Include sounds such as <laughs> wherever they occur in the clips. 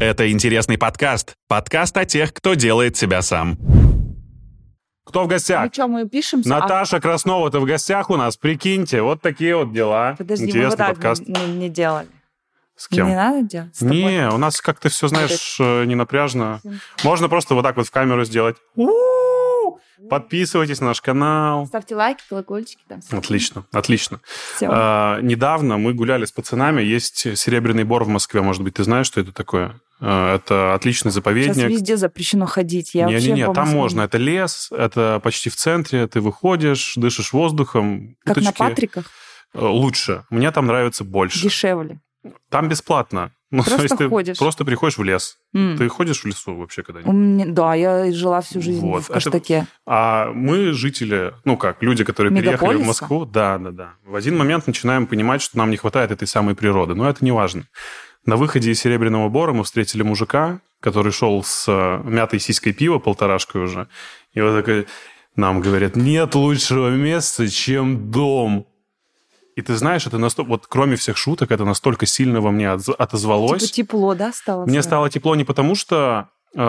Это интересный подкаст. Подкаст о тех, кто делает себя сам. Кто в гостях? Ну что, мы пишемся? Наташа Краснова-то в гостях у нас. Прикиньте, вот такие вот дела. А, подожди, мы Интересный вот так подкаст. не, не делали. С кем? Не надо делать? С тобой? Не, у нас как-то все, знаешь, э, не напряжно. Можно просто вот так вот в камеру сделать. У-у-у! Подписывайтесь на наш канал. Ставьте лайки, колокольчики там. Отлично, отлично. Все. А, недавно мы гуляли с пацанами. Есть Серебряный Бор в Москве, может быть, ты знаешь, что это такое? А, это отличный Сейчас заповедник. везде запрещено ходить. Я вообще Не-не-не, по там можно. Это лес, это почти в центре. Ты выходишь, дышишь воздухом. Как на уточки. Патриках, Э, Лучше. Мне там нравится больше. дешевле. Там бесплатно. Ну, то Просто есть ты ходишь. просто приходишь в лес. М. Ты ходишь в лесу вообще когда-нибудь? меня, да, я жила всю жизнь Вот, в это- Каштаке. А мы, жители, ну как, люди, которые переехали в? Москву, да, да, да, в один момент начинаем понимать, что нам не хватает этой самой природы. Но это не важно. На выходе из Серебряного Бора мы встретили мужика, который шел с э, мятой сиськой пива, полторашкой уже. И вот такой, нам говорят, нет лучшего места, чем дом. И ты знаешь, это настолько, вот кроме всех шуток, это настолько сильно во мне отозвалось. Типа тепло, да, стало? Мне стало тепло не потому, что э,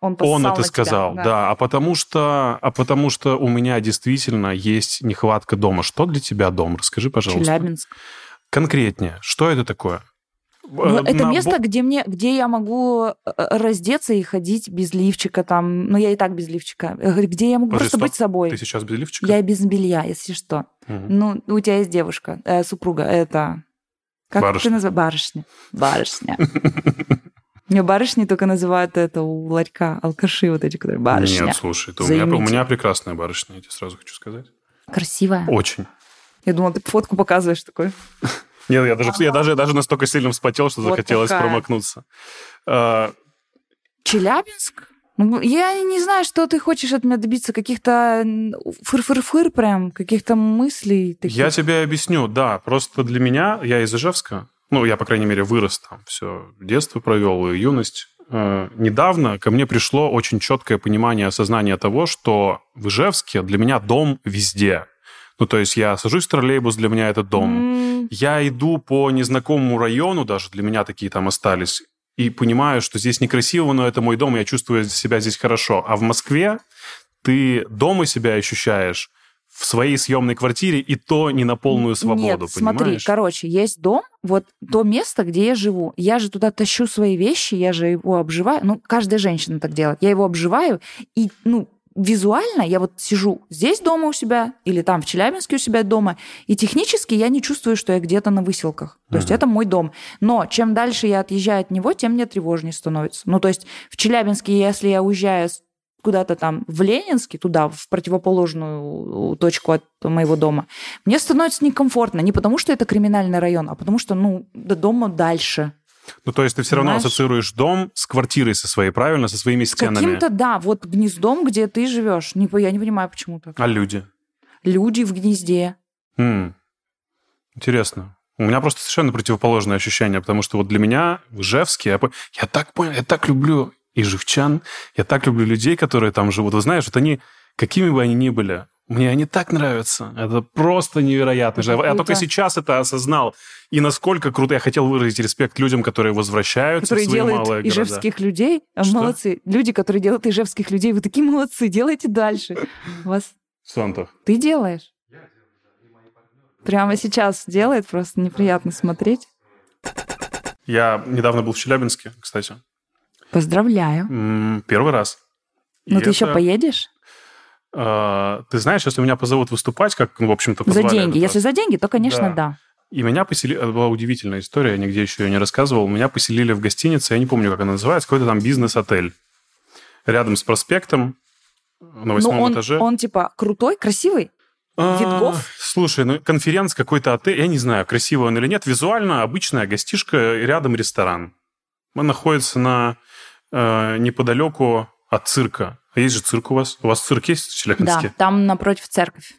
Он, он это тебя, сказал, да. а потому что, а потому что у меня действительно есть нехватка дома. Что для тебя дом? Расскажи, пожалуйста. Челябинск. Конкретнее, что это такое? Ну, Э, это место, где мне, где я могу э, раздеться и ходить без лифчика там. Ну, я и так без лифчика. Э, Где я могу Подожди, просто стоп. быть собой. Ты сейчас без лифчика? Я без белья, если что. Ну, у тебя есть девушка, э, супруга, это... Как Барышня. ты называешь? Барышня. Барышня. Мне барышни только называют это у ларька, алкаши вот эти, которые барышня. Нет, слушай, это у меня, у меня прекрасная барышня, я тебе сразу хочу сказать. Красивая. Очень. Я думала, ты фотку показываешь такой. Нет, я даже, я даже, я даже настолько сильно вспотел, что Вот захотелось такая. промокнуться. А, Челябинск? Ну, я не знаю, что ты хочешь от меня добиться. Каких-то фыр-фыр-фыр прям, каких-то мыслей. таких. Я тебе объясню, да, просто для меня, я из Ижевска, ну, я, по крайней мере, вырос там, все, детство провел и юность. Э, недавно ко мне пришло очень четкое понимание, осознание того, что в Ижевске для меня дом везде. Ну, то есть я сажусь в троллейбус, для меня это дом. М, Я иду по незнакомому району, даже для меня такие там остались, и понимаю, что здесь некрасиво, но это мой дом, я чувствую себя здесь хорошо. А в Москве ты дома себя ощущаешь в своей съемной квартире, и то не на полную свободу, Нет, смотри, понимаешь? короче, есть дом, вот то место, где я живу. Я же туда тащу свои вещи, я же его обживаю. Ну, каждая женщина так делает. Я его обживаю, и, ну, визуально я вот сижу здесь дома у себя или там в Челябинске у себя дома, и технически я не чувствую, что я где-то на выселках. То есть это мой дом. Но чем дальше я отъезжаю от него, тем мне тревожнее становится. Ну, то есть в Челябинске, если я уезжаю куда-то там в Ленинске, туда, в противоположную точку от моего дома, мне становится некомфортно. Не потому, что это криминальный район, а потому что, ну, до дома дальше. Ну, то есть ты все равно Понимаешь? ассоциируешь дом с квартирой со своей, правильно? Со своими С стенами. каким-то, да, вот гнездом, где ты живешь. Не, я не понимаю, почему так. А люди? Люди в гнезде. М, Интересно. У меня просто совершенно противоположное ощущение, потому что вот для меня в Ижевске, я, я так понял, я так люблю ижевчан, я так люблю людей, которые там живут. Вы знаешь, вот они, какими бы они ни были, мне они так нравятся. Это просто невероятно. Это Я только сейчас это осознал. И насколько круто. Я хотел выразить респект людям, которые возвращаются которые в свои делают малые города. ижевских людей. А, Что? Молодцы. Люди, которые делают ижевских людей. Вы такие молодцы. Делайте дальше. Вас Сантов. ты делаешь? Прямо сейчас делает, просто неприятно смотреть. Я недавно был в Челябинске, кстати. Поздравляю. Первый раз. Ну ты еще поедешь? Э, Ты знаешь, если меня позовут выступать, как, ну, в общем-то, За позвали деньги. этот Если за деньги, то, конечно, Да. да. И меня поселили... Это была удивительная история, я нигде еще ее не рассказывал. Меня поселили в гостинице, я не помню, как она называется, какой-то там бизнес-отель. Рядом с проспектом, на восьмом он, этаже. он типа крутой, красивый. А, Видгоф? Слушай, ну конференц какой-то отель, я не знаю, красивый он или нет. Визуально обычная гостишка, рядом ресторан. Он находится на э, неподалеку от цирка. А есть же цирк у вас? У вас цирк есть в Челябинске? Да, там напротив церковь.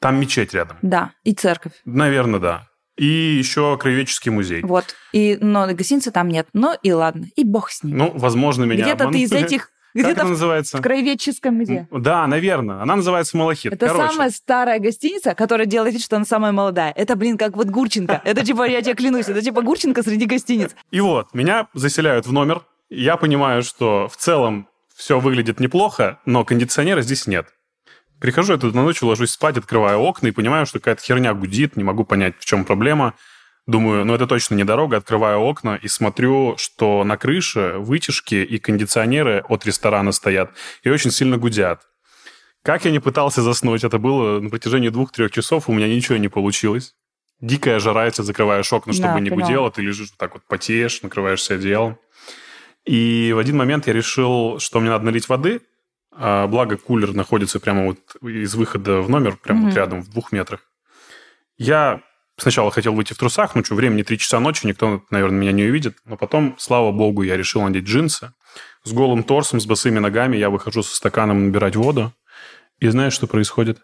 Там мечеть рядом. Да, и церковь. Наверное, да. И еще краеведческий музей. Вот. И, но гостиницы там нет. Ну и ладно. И бог с ним. Ну, возможно, меня Где-то ты из обманули. этих <laughs> Где-то она в, называется? в краеведческом музее. Да, наверное. Она называется «Малахит». Это Короче, самая старая гостиница, которая делает вид, что она самая молодая. Это, блин, как вот Гурченко. Это типа, я тебе клянусь, это типа Гурченко среди гостиниц. И вот, меня заселяют в номер. Я понимаю, что в целом все выглядит неплохо, но кондиционера здесь нет. Прихожу я тут на ночь, ложусь спать, открываю окна и понимаю, что какая-то херня гудит, не могу понять, в чем проблема. Думаю, ну это точно не дорога. Открываю окна и смотрю, что на крыше вытяжки и кондиционеры от ресторана стоят и очень сильно гудят. Как я не пытался заснуть, это было на протяжении двух-трех часов, у меня ничего не получилось. Дикая жара, если закрываешь окна, чтобы Да, не поняла. гудело, ты лежишь вот так вот, потеешь, накрываешься одеялом. И в один момент я решил, что мне надо налить воды, а, благо кулер находится прямо вот из выхода в номер, прямо вот Мгм. рядом, в двух метрах. Я сначала хотел выйти в трусах, ну что, времени 3 часа ночи, никто, наверное, меня не увидит. Но потом, слава богу, я решил надеть джинсы. С голым торсом, с босыми ногами я выхожу со стаканом набирать воду. И знаешь, что происходит?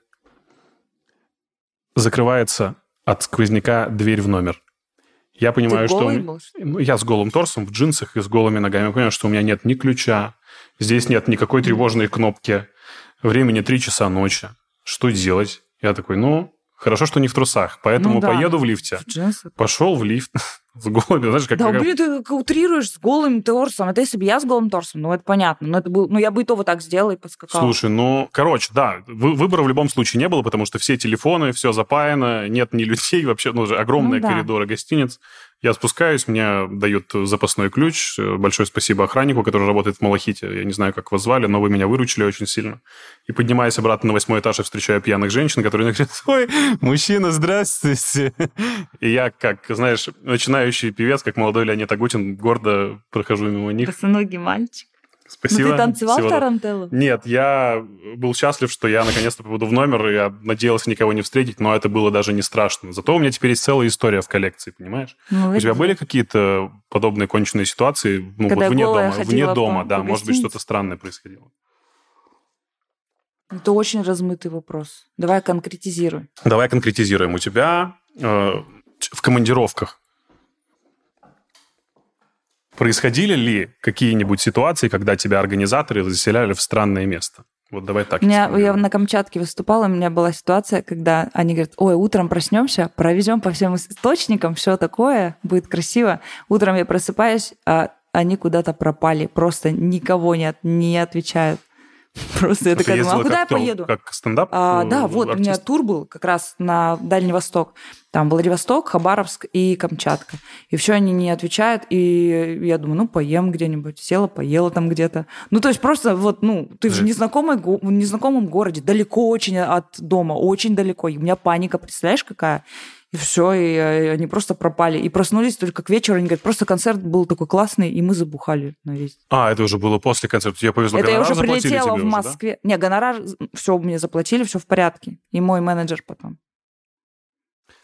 Закрывается от сквозняка дверь в номер. Я понимаю, Ты что... голый был, что ну, я с голым торсом, в джинсах и с голыми ногами. Я понимаю, что у меня нет ни ключа, здесь нет никакой тревожной кнопки. Времени 3 часа ночи. Что делать? Я такой, ну, хорошо, что не в трусах, поэтому Ну да. поеду в лифте. В джинсах. Пошел в лифт с голыми, знаешь, как... Да, как- блин, ты утрируешь с голым торсом. Это если бы я с голым торсом, ну это понятно. Но это был, ну я бы и то вот так сделала и подскакала. Слушай, ну, короче, да, вы- выбора в любом случае не было, потому что все телефоны, все запаяно, нет ни <laughs> людей вообще, ну, же огромные Ну да. коридоры гостиниц. Я спускаюсь, мне дают запасной ключ. Большое спасибо охраннику, который работает в Малахите. Я не знаю, как вас звали, но вы меня выручили очень сильно. И поднимаясь обратно на восьмой этаж, я встречаю пьяных женщин, которые говорят, ой, мужчина, здравствуйте. И я, как, знаешь, начинающий певец, как молодой Леонид Агутин, гордо прохожу мимо них. Босоногий мальчик. Спасибо. Ну ты танцевал Всего доброго. тарантеллу? Нет, я был счастлив, что я наконец-то попаду в номер, и я надеялся никого не встретить, но это было даже не страшно. Зато у меня теперь есть целая история в коллекции, понимаешь? Ну, У тебя были какие-то подобные конченые ситуации ну, Когда вот вне дома? Вне дома, по- да, по может быть, что-то странное происходило. Это очень размытый вопрос. Давай конкретизируй. Давай конкретизируем. У тебя э, в командировках происходили ли какие-нибудь ситуации, когда тебя организаторы заселяли в странное место? Вот давай так. У меня, я на Камчатке выступала, у меня была ситуация, когда они говорят, ой, утром проснемся, провезем по всем источникам, все такое, будет красиво. Утром я просыпаюсь, а они куда-то пропали, просто никого нет, не отвечают. <laughs> Просто я такая думаю, а куда я поеду? Как стендап? А, э, да, вот у меня тур был как раз на Дальний Восток. Там Владивосток, Хабаровск и Камчатка. И все они не отвечают, и я думаю, ну, поем где-нибудь. Села, поела там где-то. Ну, то есть просто вот, ну, ты го- в незнакомом городе, далеко очень от дома, очень далеко. И у меня паника, представляешь, какая? И все, и, э, они просто пропали. И проснулись только к вечеру. Они говорят, просто концерт был такой классный, и мы забухали на весь. А, это уже было после концерта. Тебе повезло, Это я уже прилетела в уже, да? Москве. Не, гонорар, все мне заплатили, все в порядке. И мой менеджер потом.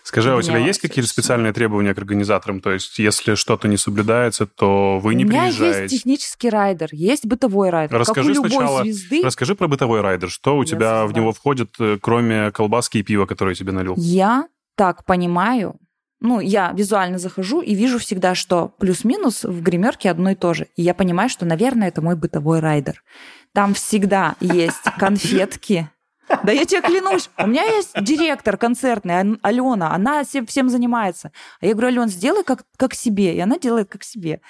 Скажи, а у тебя есть какие-то и специальные требования к организаторам? То есть, если что-то не соблюдается, то вы не у меня приезжаете? есть технический райдер, есть бытовой райдер. Расскажи как у любой сначала- звезды. Расскажи про бытовой райдер. Что у Я тебя в него входит, э, кроме колбаски и пива, которое я тебе налил? Я так понимаю, ну, я визуально захожу и вижу всегда, что плюс-минус в гримерке одно и то же. И я понимаю, что, наверное, это мой бытовой райдер. Там всегда есть <laughs> конфетки. Да я тебе клянусь, у меня есть директор концертный, Алена, она всем, занимается. А я говорю, Ален, сделай как, как себе. И она делает как себе.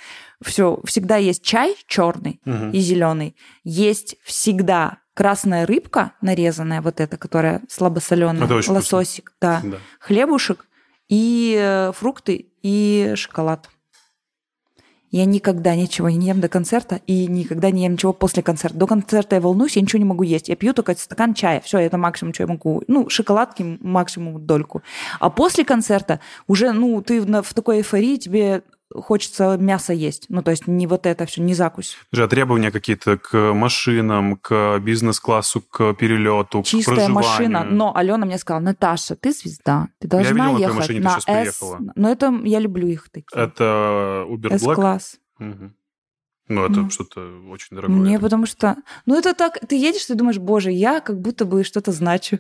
Все, всегда есть чай черный Мгм. и зеленый. Есть всегда красная рыбка нарезанная, вот эта, которая слабосоленая, лососик, да, Да. хлебушек и э, фрукты и шоколад. Я никогда ничего не ем до концерта и никогда не ем ничего после концерта. До концерта я волнуюсь, я ничего не могу есть. Я пью только стакан чая. Все, это максимум, что я могу. Ну, шоколадки максимум дольку. А после концерта уже, ну, ты в такой эйфории, тебе хочется мясо есть. Ну, то есть не вот это все, не закусь. Же, а требования какие-то к машинам, к бизнес-классу, к перелету, к Чистая проживанию? машина. Но Алена мне сказала, Наташа, ты звезда. Ты должна видел, на какой ехать на щас S. приехала. Но это я люблю их такие. Это Uber Black? S-класс. Мгм. Ну, это Ну. что-то очень дорогое. Мне потому что... Ну, это так... Ты едешь, ты думаешь, боже, я как будто бы что-то значу.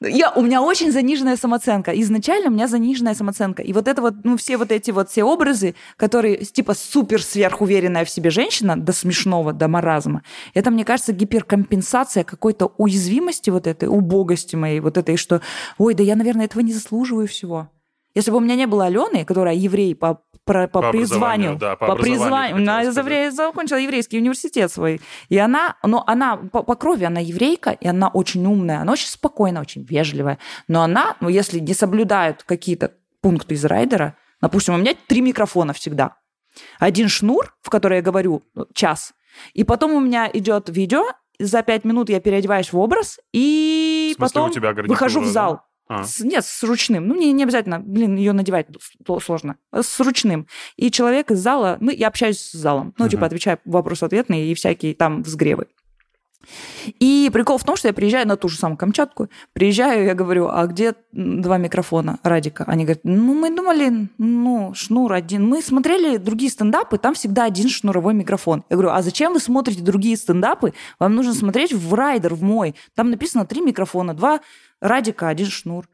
Я, у меня очень заниженная самооценка. Изначально у меня заниженная самооценка. И вот это вот, ну, все вот эти вот все образы, которые типа супер сверхуверенная в себе женщина, до смешного, до маразма, это, мне кажется, гиперкомпенсация какой-то уязвимости вот этой, убогости моей, вот этой, что, ой, да я, наверное, этого не заслуживаю всего. Если бы у меня не было Алены, которая еврей по, по, по, по призванию, да, по, по призванию, она евре... закончила еврейский университет свой, и она, но она по, по крови она еврейка, и она очень умная, она очень спокойная, очень вежливая, но она, ну, если не соблюдает какие-то пункты из райдера, допустим, у меня три микрофона всегда, один шнур, в который я говорю ну, час, и потом у меня идет видео, за пять минут я переодеваюсь в образ, и В смысле, потом выхожу в зал. А. С- нет, с ручным. Ну, не, не обязательно, блин, ее надевать сложно. С ручным. И человек из зала, ну, я общаюсь с залом. Ну, типа, Мгм. отвечаю вопрос-ответные и всякие там взгревы. И прикол в том, что я приезжаю на ту же самую Камчатку, приезжаю, я говорю, а где два микрофона Радика? Они говорят, ну, мы думали, ну, шнур один. Мы смотрели другие стендапы, там всегда один шнуровой микрофон. Я говорю, а зачем вы смотрите другие стендапы? Вам нужно смотреть в райдер, в мой. Там написано три микрофона, два Радика, один шнур.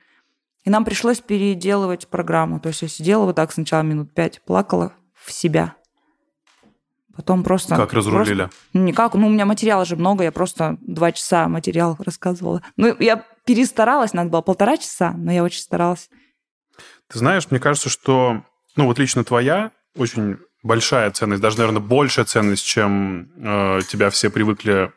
И нам пришлось переделывать программу. То есть я сидела вот так сначала минут пять, плакала в себя. Потом просто... Как разрулили? просто- Никак. Ну, у меня материала же много, я просто два часа материал <laughs> рассказывала. Ну, я перестаралась, надо было полтора часа, но я очень старалась. Ты знаешь, мне кажется, что, ну вот лично твоя очень большая ценность, даже, наверное, большая ценность, чем э, тебя все привыкли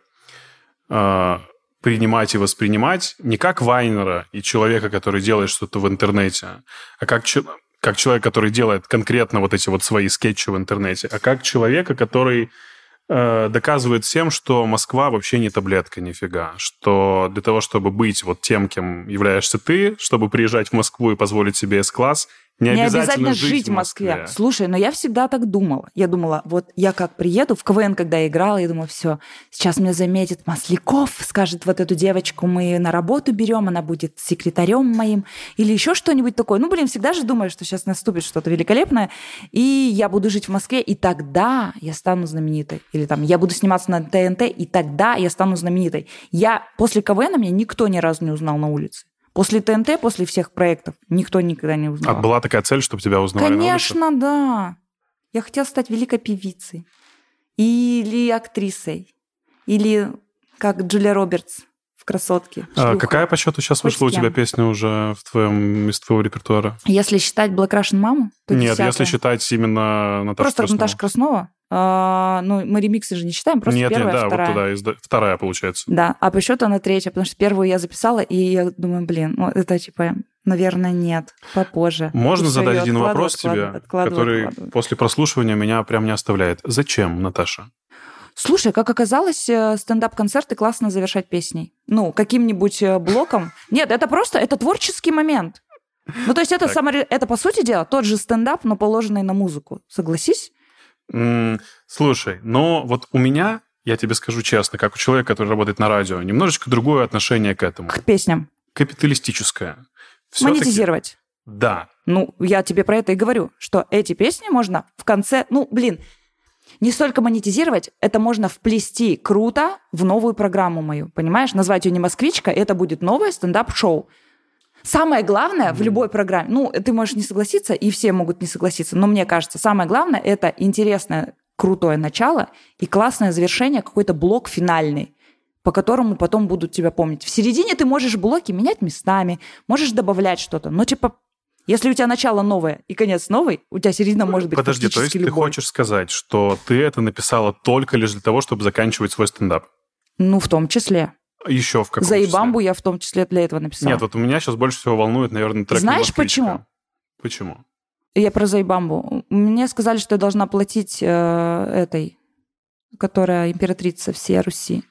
э, принимать и воспринимать, не как Вайнера и человека, который делает что-то в интернете, а как, че- как человек, который делает конкретно вот эти вот свои скетчи в интернете, а как человека, который э, доказывает всем, что Москва вообще не таблетка нифига, что для того, чтобы быть вот тем, кем являешься ты, чтобы приезжать в Москву и позволить себе С-класс, не, Не обязательно, жить в Москве. Слушай, но я всегда так думала. Я думала, вот я как приеду в КВН, когда я играла, я думала, все, сейчас меня заметит Масляков, скажет, вот эту девочку мы на работу берем, она будет секретарем моим, или еще что-нибудь такое. Ну, блин, всегда же думаешь, что сейчас наступит что-то великолепное, и я буду жить в Москве, и тогда я стану знаменитой. Или там, я буду сниматься на ТНТ, и тогда я стану знаменитой. Я после КВН меня никто ни разу не узнал на улице. После ТНТ, после всех проектов, никто никогда не узнал. А была такая цель, чтобы тебя узнавали? Конечно, да. Я хотела стать великой певицей. Или актрисой. Или как Джулия Робертс в «Красотке». А шлюха. какая по счету сейчас Хоть вышла у тебя песня уже в твоем, из твоего репертуара? Если считать Black Russian маму, то Нет, десятая. если считать именно Наташу Просто Краснову. Наташа Краснова. А, ну, мы ремиксы же не считаем, просто нет, первая, нет, да, вторая. вот туда, из- вторая получается. Да, а по счету она третья, потому что первую я записала, и я думаю, блин, ну это типа, наверное, нет, попозже. Можно И задать один вопрос тебе, откладываю, который откладываю. после прослушивания меня прям не оставляет. Зачем, Наташа? Слушай, как оказалось, э, стендап-концерты классно завершать песней. Ну, каким-нибудь э, блоком. Нет, это просто, это творческий момент. Ну, то есть это, Так. саморе- это, по сути дела, тот же стендап, но положенный на музыку. Согласись? Слушай, но вот у меня, я тебе скажу честно, как у человека, который работает на радио, немножечко другое отношение к этому. К песням. Капиталистическое. Всё-таки- Монетизировать. Да. Ну, я тебе про это и говорю, что эти песни можно в конце... Ну, блин, не столько монетизировать, это можно вплести круто в новую программу мою, понимаешь? Назвать ее не «Москвичка», это будет новое стендап-шоу. Самое главное в любой программе, ну, ты можешь не согласиться, и все могут не согласиться, но мне кажется, самое главное – это интересное, крутое начало и классное завершение, какой-то блок финальный, по которому потом будут тебя помнить. В середине ты можешь блоки менять местами, можешь добавлять что-то, но типа если у тебя начало новое и конец новый, у тебя середина может быть Подожди, то есть практически ты любой. хочешь сказать, что ты это написала только лишь для того, чтобы заканчивать свой стендап? Ну, в том числе. Еще в каком За? Ибамбу я в том числе для этого написала. Нет, вот меня сейчас больше всего волнует, наверное, трек Знаешь, почему? Почему? Я про Зайбамбу. Мне сказали, что я должна платить э, этой, которая императрица всей Руси.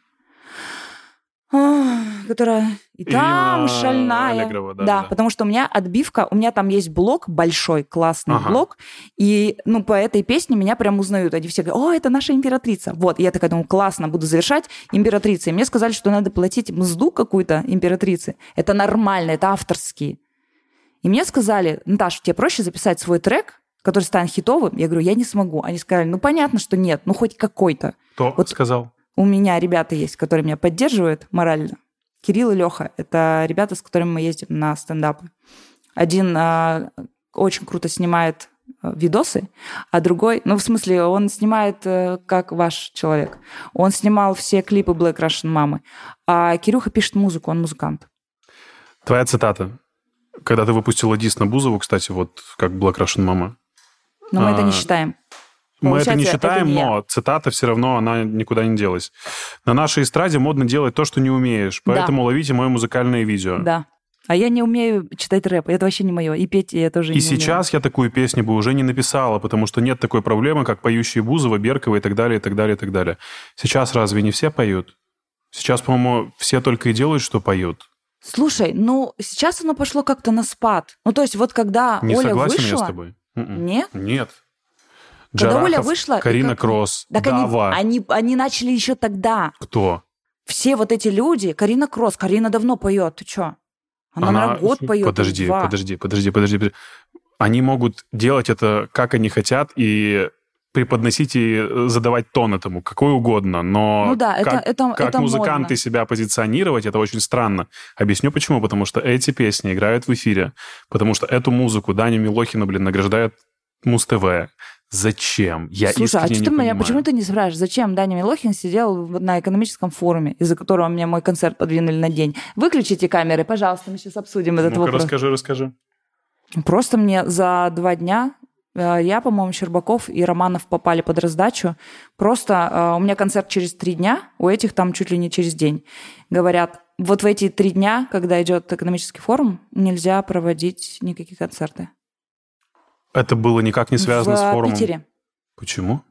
Которая и там Ирина шальная. Аллегрова, да, да, да. потому что у меня отбивка, у меня там есть блок большой, классный Ага. блок, и ну по этой песне меня прям узнают. Они все говорят, о, это наша императрица. Вот, и я такая думаю, классно, буду завершать императрицей. Мне сказали, что надо платить мзду какую-то императрице. Это нормально, это авторские. И мне сказали, Наташа, тебе проще записать свой трек, который станет хитовым? Я говорю, я не смогу. Они сказали, ну понятно, что нет, ну хоть какой-то. Кто Вот- сказал? У меня ребята есть, которые меня поддерживают морально. Кирилл и Леха. Это ребята, с которыми мы ездим на стендапы. Один а, очень круто снимает а, видосы, а другой, ну, в смысле, он снимает э, как ваш человек. Он снимал все клипы Black Russian мамы, а Кирюха пишет музыку, он музыкант. Твоя цитата. Когда ты выпустила дис на Бузову, кстати, вот как Black Russian мама. Но мы это не А, считаем. Мы это не это считаем, я. но цитата все равно, она никуда не делась. На нашей эстраде модно делать то, что не умеешь, Да. поэтому ловите мое музыкальное видео. Да. А я не умею читать рэп. Это вообще не мое. И петь я тоже И не умею. сейчас я такую песню бы уже не написала, потому что нет такой проблемы, как поющие Бузова, Беркова и так далее, и так далее, и так далее. Сейчас разве не все поют? Сейчас, по-моему, все только и делают, что поют. Слушай, ну сейчас оно пошло как-то на спад. Ну то есть вот когда Не Оля согласен вышла... я с тобой. М-м. Нет? Нет. Когда Оля Джарахов, вышла, и Карина как- Кросс, Так они, Дава. они, они начали еще тогда. Кто? Все вот эти люди, Карина Кросс, Карина давно поет, ты чё? Она, наверное, год поет. Подожди, два. подожди, подожди, подожди, подожди. Они могут делать это, как они хотят, и преподносить и э, задавать тон этому, какой угодно, но Ну да, это, как, это, как это музыканты модно. себя позиционировать, это очень странно. Объясню почему. Потому что эти песни играют в эфире, потому что эту музыку Даня Милохина, блин, награждает Муз-ТВ. Зачем? Я Слушай, а что ты меня, почему ты не спрашиваешь, зачем Даня Милохин сидел на экономическом форуме, из-за которого мне мой концерт подвинули на день? Выключите камеры, пожалуйста, мы сейчас обсудим этот Ну-ка, вопрос. расскажи, расскажи. Просто мне за два дня э, я, по-моему, Щербаков и Романов попали под раздачу. Просто э, у меня концерт через три дня, у этих там чуть ли не через день. Говорят, вот в эти три дня, когда идет экономический форум, нельзя проводить никакие концерты. Это было никак не связано в с форумом. Питере. Почему?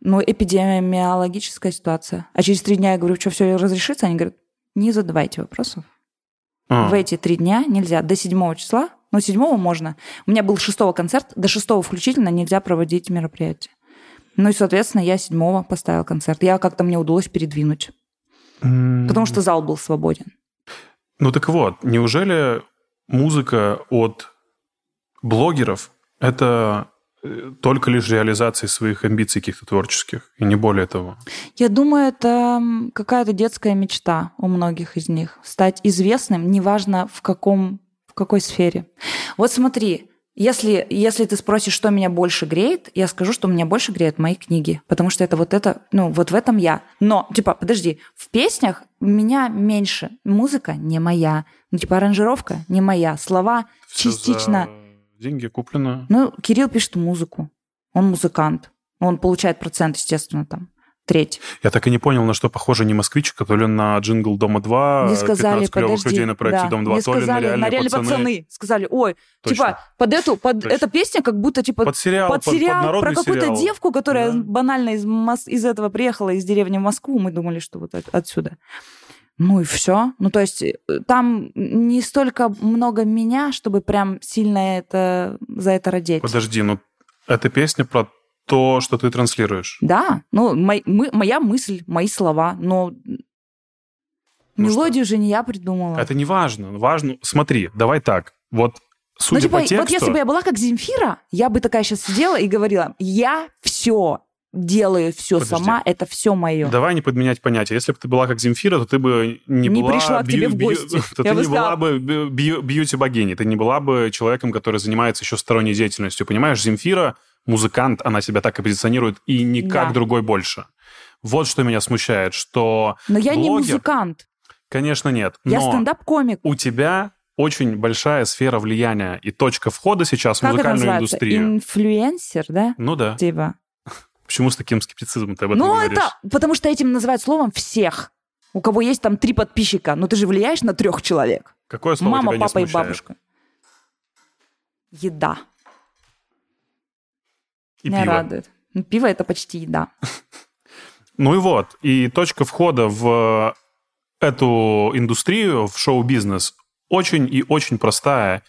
Ну, эпидемиологическая ситуация. А через три дня я говорю, что все разрешится? Они говорят, не задавайте вопросов. А, В эти три дня нельзя. До седьмого числа, ну, седьмого можно. У меня был шестого концерт, до шестого включительно нельзя проводить мероприятие. Ну и, соответственно, я седьмого поставила концерт. Я как-то мне удалось передвинуть, м, потому что зал был свободен. Ну так вот, неужели музыка от блогеров это э, только лишь реализация своих амбиций каких-то творческих, и не более того? Я думаю, это какая-то детская мечта у многих из них. Стать известным, неважно в, каком, в какой сфере. Вот смотри, если, если ты спросишь, что меня больше греет, я скажу, что меня больше греют мои книги. Потому что это вот это, ну, вот в этом я. Но, типа, подожди, в песнях меня меньше. Музыка не моя. Ну, типа, аранжировка не моя. Слова Всё частично. за деньги куплено. Ну, Кирилл пишет музыку. Он музыкант. Он получает процент, естественно, там, треть. Я так и не понял, на что похоже не москвичка, то ли на джингл Дома 2, Не сказали, 15 клевых людей на проекте да. Дом 2, Не то ли на сказали, реальные, реальные пацаны. Сказали, ой, Точно. типа, под эту, под Точно. эта песня как будто, типа, Под сериал, под под, сериал под народный про какую-то девку, которая Да. банально из, из этого приехала, из деревни в Москву. Мы думали, что вот от- отсюда. Ну и все. Ну, то есть э, там не столько много меня, чтобы прям сильно это, за это родить. Подожди, ну эта песня про то, что ты транслируешь. Да, ну, мой- мы- моя мысль, мои слова, но Ну мелодию же не я придумала. Это не важно. Важно... Смотри, давай так. Вот судя ну, типа, по тексту... вот если бы я была как Земфира, я бы такая сейчас сидела и говорила, я все делаю, все Подожди. сама, это все мое. Давай не подменять понятия. Если бы ты была как Земфира, то ты бы не, Не была... пришла к тебе в бью- гости. <laughs> То Я ты бы не была бы бью- бью- бьюти-богиней. Ты не была бы человеком, который занимается еще сторонней деятельностью. Понимаешь, Земфира музыкант, она себя так и позиционирует, и никак Да. другой больше. Вот что меня смущает, что, Но я не блогер- музыкант, конечно, нет. я стендап-комик. у тебя очень большая сфера влияния и точка входа сейчас в Как это музыкальную называется? индустрию. Инфлюенсер, да? Ну да. Типа. Почему с таким скептицизмом ты об этом Ну, говоришь? это потому что этим называют словом всех. У кого есть там три подписчика, но ты же влияешь на трех человек. Какое слово Мама, тебя не папа и смущает? бабушка. Еда. И Меня пиво. радует. Ну, Пиво это почти еда. <laughs> Ну и вот, и точка входа в эту индустрию, в шоу-бизнес, очень и очень простая.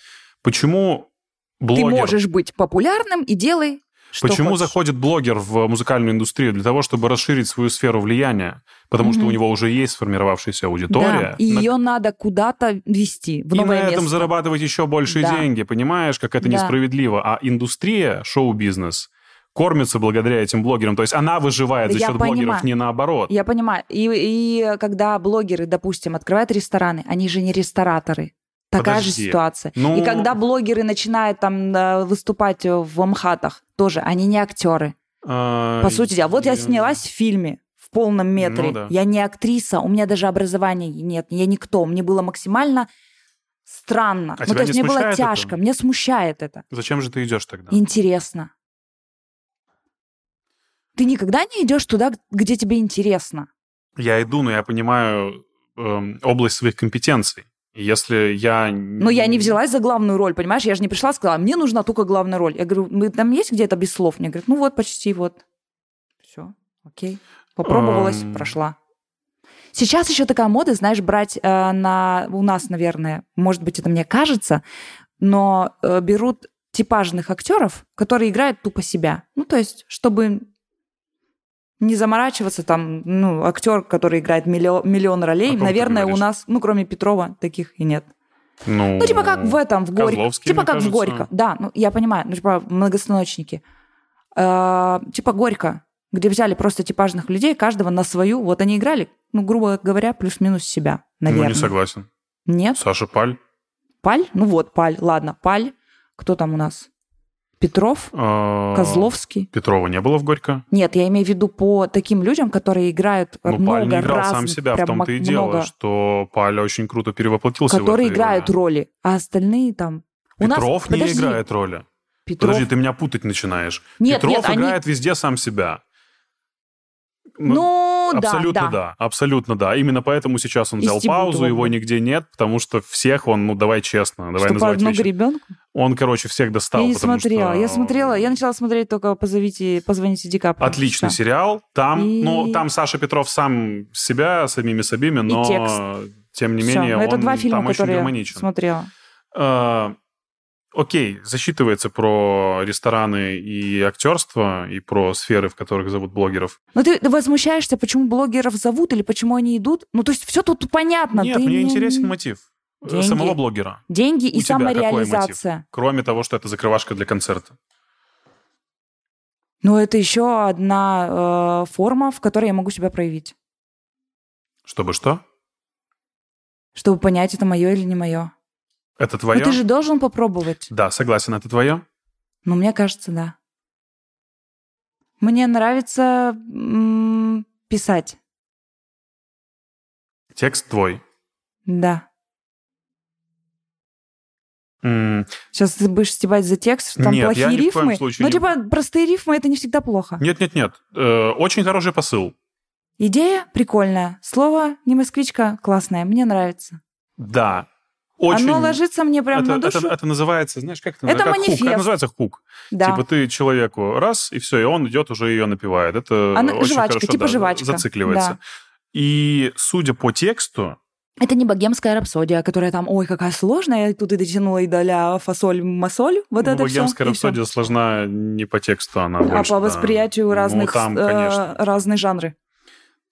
Почему блогер... Ты можешь быть популярным и делай, что Почему хочешь. заходит блогер в музыкальную индустрию? Для того, чтобы расширить свою сферу влияния. Потому что Мгм. у него уже есть сформировавшаяся аудитория. Да, и на- ее надо куда-то вести, в и на новое этом место. зарабатывать еще большие Да. деньги. Понимаешь, как это Да. несправедливо. А индустрия, шоу-бизнес, кормится благодаря этим блогерам. То есть она выживает за Я счет понимаю. блогеров, не наоборот. Я понимаю. И, и когда блогеры, допустим, открывают рестораны, они же не рестораторы. Такая Подожди. же ситуация. Ну- И когда блогеры начинают там э, выступать в МХАТах, тоже они не актеры. А, По сути дела. Вот я снялась в фильме в полном метре. Ну да. Я не актриса, у меня даже образования нет, я никто. Мне было максимально странно. А ну, то есть не мне было смущает это? тяжко, мне смущает это. Зачем же ты идешь тогда? Интересно. Ты никогда не идешь туда, где тебе интересно. Я иду, но я понимаю эм, область своих компетенций. Если я... Но я не взялась за главную роль, понимаешь? Я же не пришла и сказала, мне нужна только главная роль. Я говорю, мы там есть где-то без слов? Мне говорят, ну вот, почти вот. Все, окей. Попробовалась, Эм. прошла. Сейчас еще такая мода, знаешь, брать э, на... У нас, наверное, может быть, это мне кажется, но э, берут типажных актеров, которые играют тупо себя. Ну, то есть, чтобы не заморачиваться, там, ну, актер, который играет миллион, миллион ролей, наверное, у нас, ну, кроме Петрова, таких и нет. Ну, Ну, типа как в этом, в Горько. Типа как в кажется. Горько. Да, ну, я понимаю, ну, типа многостаночники. Э, типа Горько, где взяли просто типажных людей, каждого на свою. Вот они играли, ну, грубо говоря, плюс-минус себя, наверное. Ну, не согласен. Нет? Саша Паль. Паль? Ну вот, Паль. Ладно, Паль. Кто там у нас? Петров? э, Козловский? Петрова не было в Горько? Нет, я имею в виду по таким людям, которые играют Ну, много Паль не играл разных, сам себя, в том-то и дело, много, что Паль очень круто перевоплотился в которые играют роли. роли, а остальные там... У нас- Петров не Подожди, играет роли. Петров... Подожди, ты меня путать начинаешь. Нет, Петров нет, они- играет везде сам себя. Ну, да, абсолютно да. да. абсолютно да. Именно поэтому сейчас он И взял Стебутова, паузу, его нигде нет, потому что всех он, ну давай честно, давай Что, называть одну вещи. гребенку? Он, короче, всех достал. я не смотрела. что- Я смотрела, я начала смотреть только «Позовите, позвоните Ди Каприо». Отличный Всё. сериал. Там, И- ну, там Саша Петров сам себя, самими собими, но тем не менее Ну, это он два фильма, там очень гармоничен. смотрела. А, Окей, засчитывается про рестораны и актерство, и про сферы, в которых зовут блогеров. Но ты возмущаешься, почему блогеров зовут или почему они идут? Ну, то есть все тут понятно. Нет, ты мне не- интересен мотив э, Деньги. самого блогера. Деньги У и какой самореализация. Кроме того, что это закрывашка для концерта. Ну, это еще одна э, форма, в которой я могу себя проявить. Чтобы что? Чтобы понять, это мое или не мое. Это твое? Но ты же должен попробовать. Да, согласен, это твое? Ну, мне кажется, да. Мне нравится м, писать. Текст твой. Да. М, Сейчас ты будешь стебать за текст, что там Нет, плохие я ни в коем рифмы. случае Ну, не- типа, простые рифмы это не всегда плохо. Нет-нет-нет, э, очень хороший посыл. Идея прикольная. Слово не москвичка классное. Мне нравится. Да, очень... Оно ложится мне прям это, на душу. это, это называется, знаешь, как это, Это как хук. манифест. Это называется хук. да. Типа ты человеку раз, и все, и он идет уже ее напевает. Это Она- очень жвачка, хорошо, типа да, жвачка. зацикливается. Да. И судя по тексту, Это не богемская рапсодия, которая там, ой, какая сложная, я тут и дотянула и до ля фасоль масоль. Вот ну, это богемская все. рапсодия сложна не по тексту, она А больше, по да. восприятию Ну, разных, там, э, конечно. разные жанры.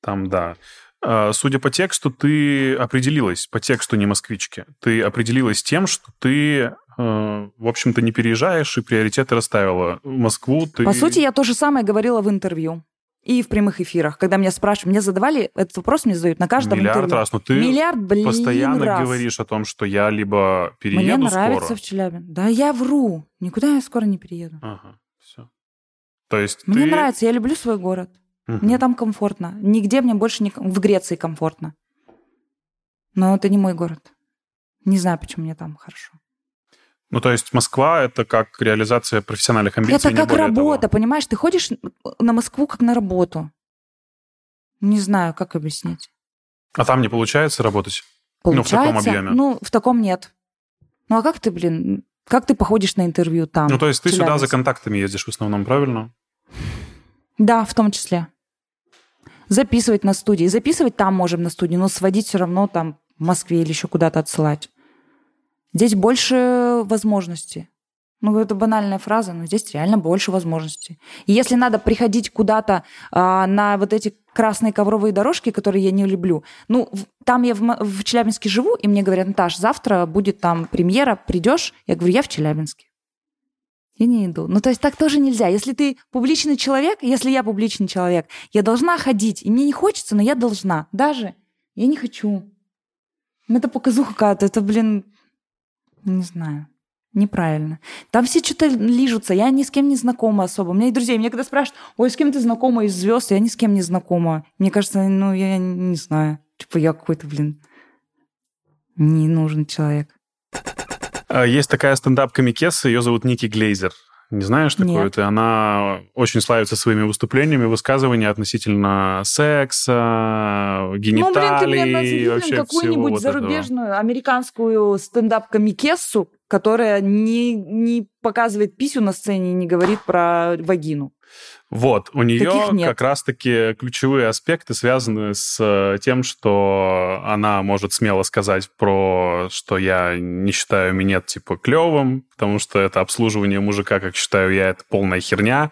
Там, да. А, Судя по тексту, ты определилась, по тексту не москвички, ты определилась тем, что ты, э, в общем-то, не переезжаешь и приоритеты расставила. В Москву ты... По сути, я то же самое говорила в интервью. И в прямых эфирах, когда меня спрашивают, мне задавали, этот вопрос мне задают на каждом Миллиард интервью. раз, но ты Миллиард, блин, постоянно раз. говоришь о том, что я либо Мне перееду нравится скоро. в Челябинск. Да я вру. Никуда я скоро не перееду. Ага, все. То есть Мне ты... нравится, я люблю свой город. Мгм. Мне там комфортно. Нигде мне больше не... В Греции комфортно. Но это не мой город. Не знаю, почему мне там хорошо. Ну, то есть Москва — это как реализация профессиональных амбиций, это как работа, того. понимаешь? Ты ходишь на Москву как на работу. Не знаю, как объяснить. А там не получается работать? Ну, в таком Получается? объеме. Ну, в таком нет. Ну, а как ты, блин, как ты походишь на интервью там? Ну, то есть ты сюда за контактами ездишь в основном, правильно? Да, в том числе. Записывать на студии. Записывать там можем на студии, но сводить все равно там в Москве или еще куда-то отсылать. Здесь больше возможностей. Ну, это банальная фраза, но здесь реально больше возможностей. И если надо приходить куда-то а, на вот эти красные ковровые дорожки, которые я не люблю, ну, в- там я в, в Челябинске живу, и мне говорят, Наташ, завтра будет там премьера, придешь? Я говорю, я в Челябинске. Я не иду. Ну, то есть так тоже нельзя. Если ты публичный человек, если я публичный человек, я должна ходить. И мне не хочется, но я должна. Даже я не хочу. Ну, это показуха какая-то. Это, блин, не знаю. Неправильно. Там все что-то лижутся. Я ни с кем не знакома особо. У меня и друзей. Мне когда спрашивают, ой, с кем ты знакома из звезд, я ни с кем не знакома. Мне кажется, ну, я не знаю. Типа я какой-то, блин, не нужный человек. А, есть такая стендап-комикесса, ее зовут Ники Глейзер. Не знаешь такое? Нет. Это она очень славится своими выступлениями, высказывания относительно секса, гениталий, ну, блин, ты мне вообще какую-нибудь вот зарубежную американскую стендап-комикессу, которая не, не показывает писю на сцене и не говорит про вагину. Вот, у нее как раз-таки ключевые аспекты связаны с э, тем, что она может смело сказать про, что я не считаю минет типа клевым, потому что это обслуживание мужика, как считаю я, это полная херня,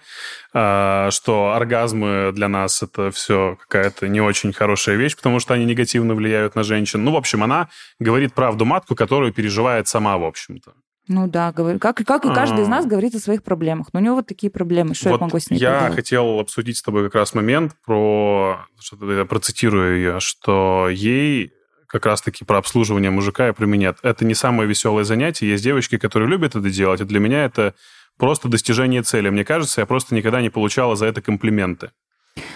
а, что оргазмы для нас это все какая-то не очень хорошая вещь, потому что они негативно влияют на женщин. Ну, в общем, она говорит правду матку, которую переживает сама, в общем-то. Ну да, говорю. Как, как и каждый из А. нас говорит о своих проблемах. Но у него вот такие проблемы. Что Вот я могу с ней я поделать? хотел обсудить с тобой как раз момент про, что я процитирую ее, что ей как раз-таки про обслуживание мужика и про минет. Это не самое веселое занятие. Есть девочки, которые любят это делать, и для меня это просто достижение цели. Мне кажется, я просто никогда не получала за это комплименты.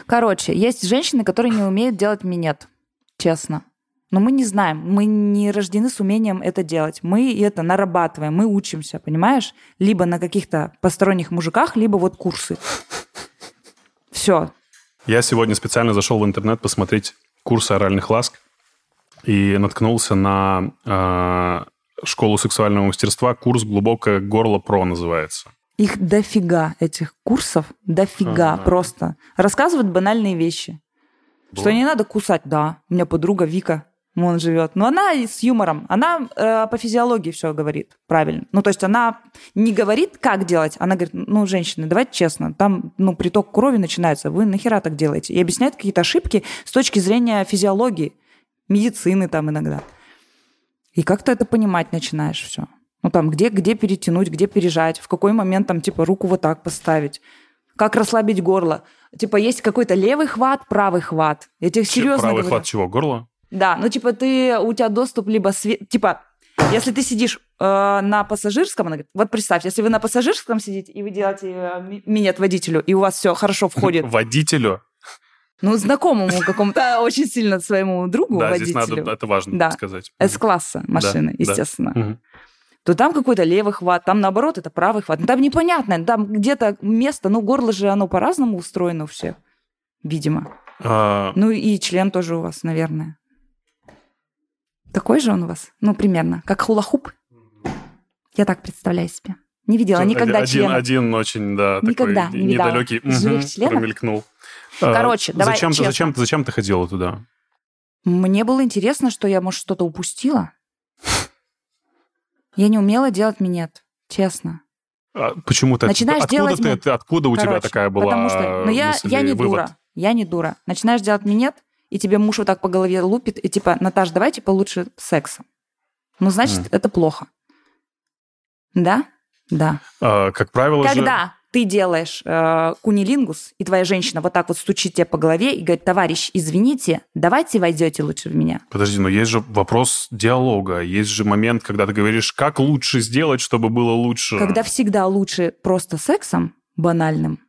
Короче, есть женщины, которые не умеют делать минет. Честно. Но мы не знаем, мы не рождены с умением это делать. Мы это нарабатываем, мы учимся, понимаешь? Либо на каких-то посторонних мужиках, либо вот курсы. Все. Я сегодня специально зашел в интернет посмотреть курсы оральных ласк и наткнулся на э, школу сексуального мастерства. Курс «Глубокое горло про» называется. Их дофига, этих курсов, дофига Ага. просто. Рассказывают банальные вещи. Что не надо кусать, да. У меня подруга Вика, вон живет. Но она с юмором. Она э, по физиологии все говорит правильно. Ну, то есть она не говорит, как делать. Она говорит, ну, женщины, давайте честно, там, ну, приток крови начинается. Вы нахера так делаете? И объясняет какие-то ошибки с точки зрения физиологии, медицины там иногда. И как-то это понимать начинаешь все. Ну, там, где, где перетянуть, где пережать, в какой момент там, типа, руку вот так поставить. Как расслабить горло. Типа, есть какой-то левый хват, правый хват. Я тебе серьезно Правый говорю. хват чего? Горло? Да, ну типа ты, у тебя доступ либо... све- Типа, если ты сидишь э, на пассажирском, она говорит, вот представь, если вы на пассажирском сидите, и вы делаете э, ми- минет водителю, и у вас все хорошо входит, <laughs> Водителю. ну, знакомому какому-то, очень сильно своему другу Да, здесь водителю, надо, это важно Да. сказать. С-класса машины, Да, да. естественно, Мгм. то там какой-то левый хват, там наоборот это правый хват. Ну, там непонятно, там где-то место, ну, горло же оно по-разному устроено у всех, видимо. А, Ну и член тоже у вас, наверное. Такой же он у вас? Ну, примерно. Как хула-хуп? Я так представляю себе. Не видела никогда один, члена. один очень, да, Никогда такой не недалекий живых членов. промелькнул. А, Короче, давай зачем, ты, честно. зачем, ты, зачем ты ходила туда? Мне было интересно, что я, может, что-то упустила. Я не умела делать минет, честно. А почему ты? Начинаешь откуда делать ты, откуда у тебя Короче, такая была Потому что, ну я, мысль я и не вывод? дура, я не дура. Начинаешь делать минет, и тебе муж вот так по голове лупит, и типа, Наташ, давайте получше сексом. Ну, значит, М. это плохо. Да? Да. А, как правило же... Когда ты делаешь э, кунилингус, и твоя женщина вот так вот стучит тебе по голове и говорит, товарищ, извините, давайте войдете лучше в меня. Подожди, но есть же вопрос диалога, есть же момент, когда ты говоришь, как лучше сделать, чтобы было лучше. Когда всегда лучше просто сексом, банальным,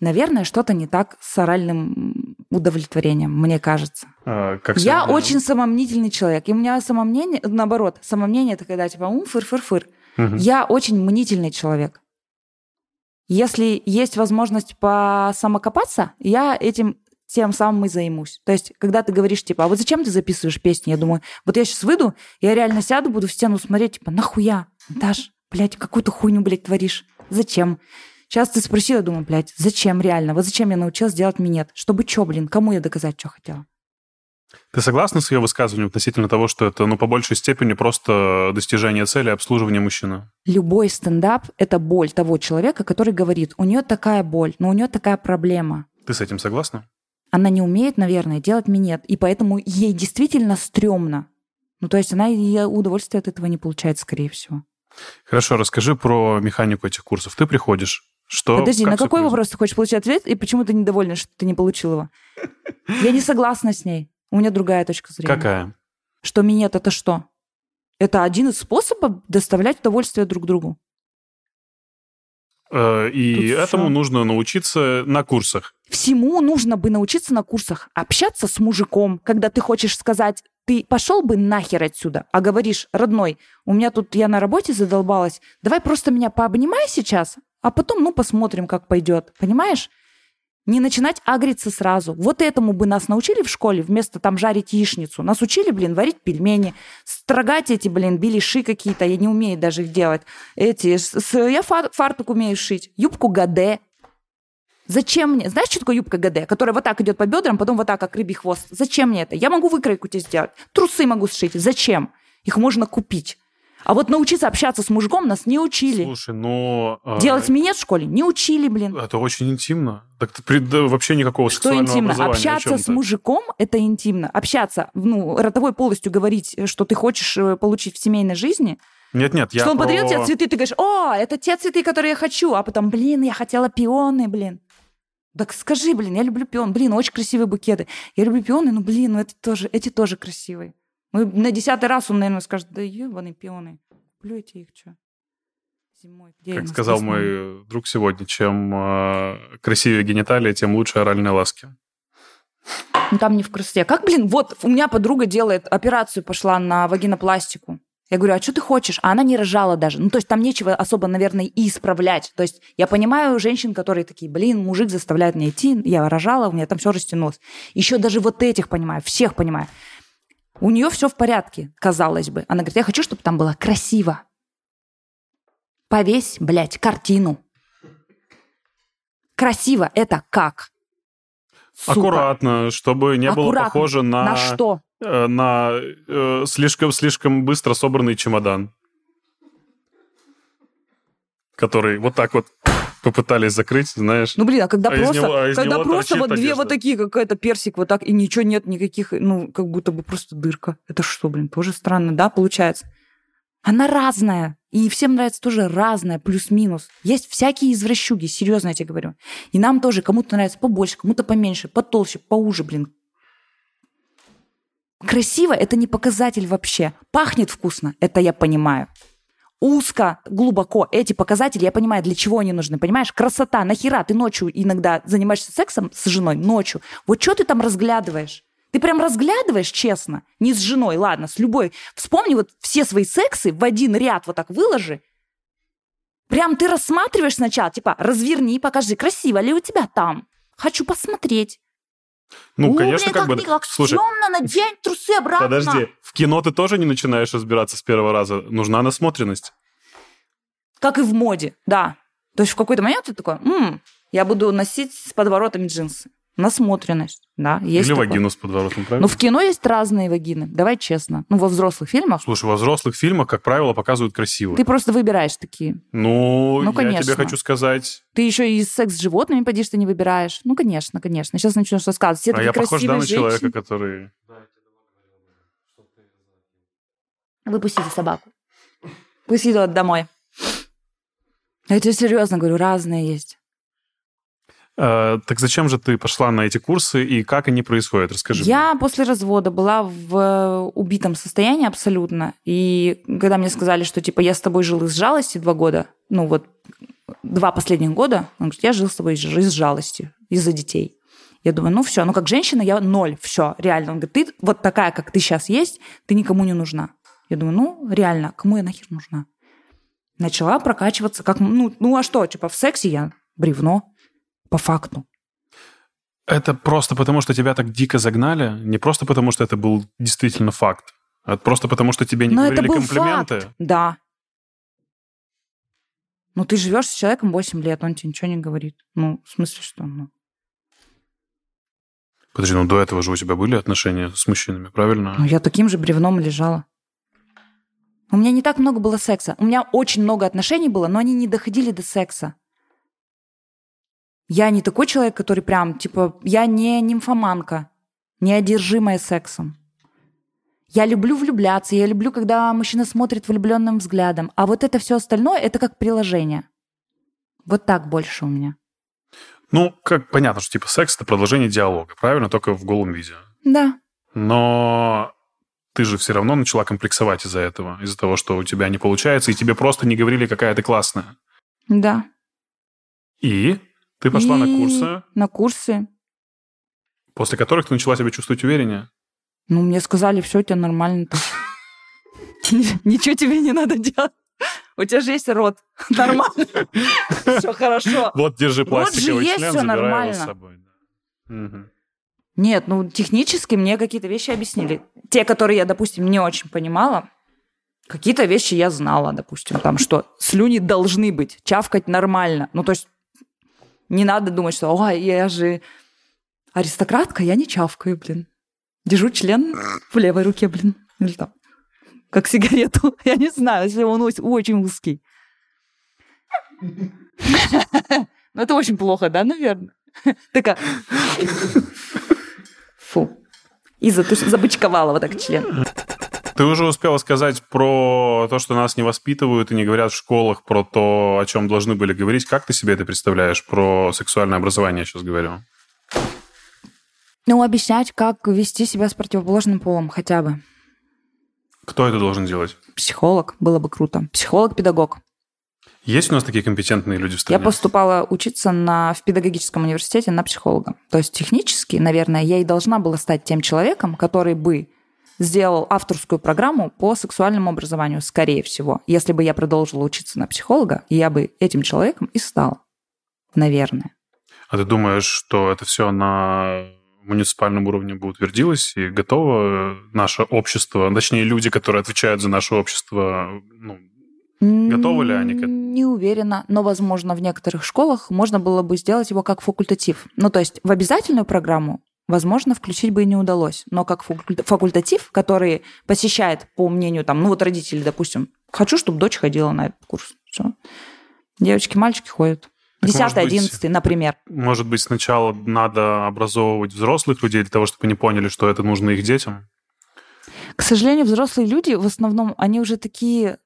наверное, что-то не так с оральным удовлетворением, мне кажется. А, как Я сегодня? очень самомнительный человек. И у меня самомнение, наоборот, самомнение это когда типа ум, фыр-фыр-фыр. Мгм. Я очень мнительный человек. Если есть возможность посамокопаться, я этим тем самым и займусь. То есть, когда ты говоришь, типа, а вот зачем ты записываешь песни? Я думаю, вот я сейчас выйду, я реально сяду, буду в стену смотреть, типа, нахуя? Даш, блядь, какую-то хуйню, блядь, творишь. Зачем? Сейчас ты спросила, думаю, блядь, зачем реально? Вот зачем я научилась делать минет? Чтобы что, блин, кому я доказать, что хотела? Ты согласна с ее высказыванием относительно того, что это, ну, по большей степени просто достижение цели обслуживания мужчины? Любой стендап — это боль того человека, который говорит, у нее такая боль, но у нее такая проблема. Ты с этим согласна? она не умеет, наверное, делать минет, и поэтому ей действительно стрёмно. Ну, то есть она и удовольствие от этого не получает, скорее всего. Хорошо, расскажи про механику этих курсов. Ты приходишь, что... Подожди, как на какой вопрос ты хочешь получить ответ, и почему ты недовольна, что ты не получил его? <laughs> Я не согласна с ней. У меня другая точка зрения. Какая? Что минет это что? Это один из способов доставлять удовольствие друг другу. Э, И Тут этому всё. нужно научиться на курсах. Всему нужно бы научиться на курсах. Общаться с мужиком, когда ты хочешь сказать, ты пошел бы нахер отсюда, а говоришь, родной, у меня тут, я на работе задолбалась, давай просто меня пообнимай сейчас, а потом, ну, посмотрим, как пойдет. Понимаешь? Не начинать агриться сразу. Вот этому бы нас научили в школе, вместо там жарить яичницу. Нас учили, блин, варить пельмени, строгать эти, блин, беляши какие-то, я не умею даже их делать. Эти, с- с- я фар- фартук умею шить, юбку гаде. Зачем мне? Знаешь, что такое юбка ГД, которая вот так идет по бедрам, потом вот так, как рыбий хвост? Зачем мне это? Я могу выкройку тебе сделать. Трусы могу сшить. Зачем? Их можно купить. А вот научиться общаться с мужиком нас не учили. Слушай, но... э, Делать минет в школе не учили, блин. Это очень интимно. Так ты да, вообще никакого Что сексуального интимно? образования. Общаться с мужиком – это интимно. Общаться, ну, ротовой полностью говорить, что ты хочешь э, получить в семейной жизни, Нет-нет, я что он про- подарил тебе цветы, ты говоришь, о, это те цветы, которые я хочу, а потом, блин, я хотела пионы, блин. Так скажи, блин, я люблю пион, блин, очень красивые букеты. Я люблю пионы, ну, блин, ну, это тоже, эти тоже красивые. Ну, на десятый раз он, наверное, скажет, да ебаные пионы. Плюйте их, что? Зимой. Где Как сказал мой друг сегодня, чем э, красивее гениталия, тем лучше оральные ласки. Ну, там не в красоте. Как, блин, вот у меня подруга делает операцию, пошла на вагинопластику. Я говорю, а что ты хочешь? А она не рожала даже. Ну, то есть там нечего особо, наверное, и исправлять. То есть я понимаю женщин, которые такие, блин, мужик заставляет меня идти, я рожала, у меня там все растянулось. Еще даже вот этих понимаю, всех понимаю. У нее все в порядке, казалось бы. Она говорит, я хочу, чтобы там было красиво. Повесь, блядь, картину. Красиво это как? Сука. Аккуратно, чтобы не было Аккуратно. похоже на, На что? э, на э, слишком, слишком быстро собранный чемодан, который вот так вот попытались закрыть, знаешь. Ну, блин, а когда А просто, него- а когда просто вот две вот такие, какая-то персик вот так, и ничего нет, никаких, ну, как будто бы просто дырка. Это что, блин, тоже странно, да, получается? Она разная. И всем нравится тоже разная, плюс-минус. Есть всякие извращуги, серьезно я тебе говорю. И нам тоже кому-то нравится побольше, кому-то поменьше, потолще, поуже, блин. Красиво – это не показатель вообще. Пахнет вкусно – это я понимаю. Узко, глубоко. Эти показатели, я понимаю, для чего они нужны. Понимаешь, красота. Нахера ты ночью иногда занимаешься сексом с женой ночью? Вот что ты там разглядываешь? Ты прям разглядываешь, честно, не с женой, ладно, с любой. Вспомни вот все свои сексы в один ряд вот так выложи. Прям ты рассматриваешь сначала, типа, разверни, покажи, красиво ли у тебя там. Хочу посмотреть. Ну, О, конечно, блин, как бы... не- как Слушай, надень трусы обратно. подожди, в кино ты тоже не начинаешь разбираться с первого раза. Нужна насмотренность. Как и в моде, да. То есть в какой-то момент ты такой, «М, я буду носить с подворотами джинсы. Насмотренность, да, есть Или такое. вагину с подворотом, правильно? Но в кино есть разные вагины, давай честно. Ну, во взрослых фильмах Слушай, во взрослых фильмах, как правило, показывают красиво. ты просто выбираешь такие. Ну, Ну, я конечно. тебе хочу сказать... Ты еще и секс с животными, поди, что не выбираешь. Ну, конечно, конечно. Сейчас начнешь рассказывать. Все а я похож, да, красивые на человека, который... Выпустите собаку. Пусть идет домой. Я тебе серьезно говорю, разные есть. Э, так зачем же ты пошла на эти курсы и как они происходят? Расскажи Я после развода была в э, убитом состоянии абсолютно. И когда мне сказали, что типа я с тобой жил из жалости два года, ну вот два последних года, он говорит, я жил с тобой из из жалости, из-за детей. Я думаю, ну все, ну как женщина я ноль, все, реально. Он говорит, ты вот такая, как ты сейчас есть, ты никому не нужна. Я думаю, ну реально, кому я нахер нужна? Начала прокачиваться, как, ну, ну а что, типа в сексе я бревно, по факту. Это просто потому, что тебя так дико загнали? Не просто потому, что это был действительно факт? А просто потому, что тебе не Но это говорили был комплименты? факт. Да. Ну, ты живешь с человеком 8 лет, он тебе ничего не говорит. Ну, в смысле, что? Ну, Подожди, ну до этого же у тебя были отношения с мужчинами, правильно? ну, я таким же бревном лежала. У меня не так много было секса. У меня очень много отношений было, но они не доходили до секса. Я не такой человек, который прям, типа, я не нимфоманка, не одержимая сексом. Я люблю влюбляться, я люблю, когда мужчина смотрит влюбленным взглядом. А вот это все остальное, это как приложение. Вот так больше у меня. Ну, как понятно, что типа секс это продолжение диалога, правильно? Только в голом виде. Да. Но ты же все равно начала комплексовать из-за этого, из-за того, что у тебя не получается, и тебе просто не говорили, какая ты классная. Да. И ты пошла И на курсы, На курсы. после которых ты начала себя чувствовать увереннее. Ну, мне сказали, все, у тебя нормально. <laughs> Ничего тебе не надо делать. У тебя же есть рот. <laughs> Нормально. <laughs> Все хорошо. Вот, держи пластиковый член, забирай его с собой. Нет, ну, технически мне какие-то вещи объяснили. Те, которые я, допустим, не очень понимала, какие-то вещи я знала, допустим, там, что слюни должны быть, чавкать нормально. Ну, то есть не надо думать, что, ой, я же аристократка, я не чавкаю, блин. Держу член в левой руке, блин. Или там, как сигарету. <laughs> Я не знаю, если он очень узкий. <laughs> Ну, это очень плохо, да, наверное? Такая... Фу. И забычковала вот так член. Ты уже успела сказать про то, что нас не воспитывают и не говорят в школах про то, о чем должны были говорить. Как ты себе это представляешь? Про сексуальное образование я сейчас говорю. Ну, объяснять, как вести себя с противоположным полом хотя бы. Кто это должен делать? Психолог было бы круто. Психолог-педагог. Есть у нас такие компетентные люди в Я стране? поступала учиться на, в педагогическом университете на психолога. То есть технически, наверное, я и должна была стать тем человеком, который бы сделал авторскую программу по сексуальному образованию, скорее всего. Если бы я продолжила учиться на психолога, я бы этим человеком и стала. Наверное. А ты думаешь, что это все на муниципальном уровне бы утвердилось и готово наше общество, точнее люди, которые отвечают за наше общество, ну, Готовы ли они к этому? Не уверена, но, возможно, в некоторых школах можно было бы сделать его как факультатив. Ну, то есть в обязательную программу, возможно, включить бы и не удалось, но как факульта- факультатив, который посещает, по мнению, там, ну вот родители, допустим, хочу, чтобы дочь ходила на этот курс. Все. Девочки, мальчики ходят. Так, Десятый, быть, одиннадцатый, например. может быть, сначала надо образовывать взрослых людей для того, чтобы они поняли, что это нужно их детям? К сожалению, взрослые люди, в основном, они уже такие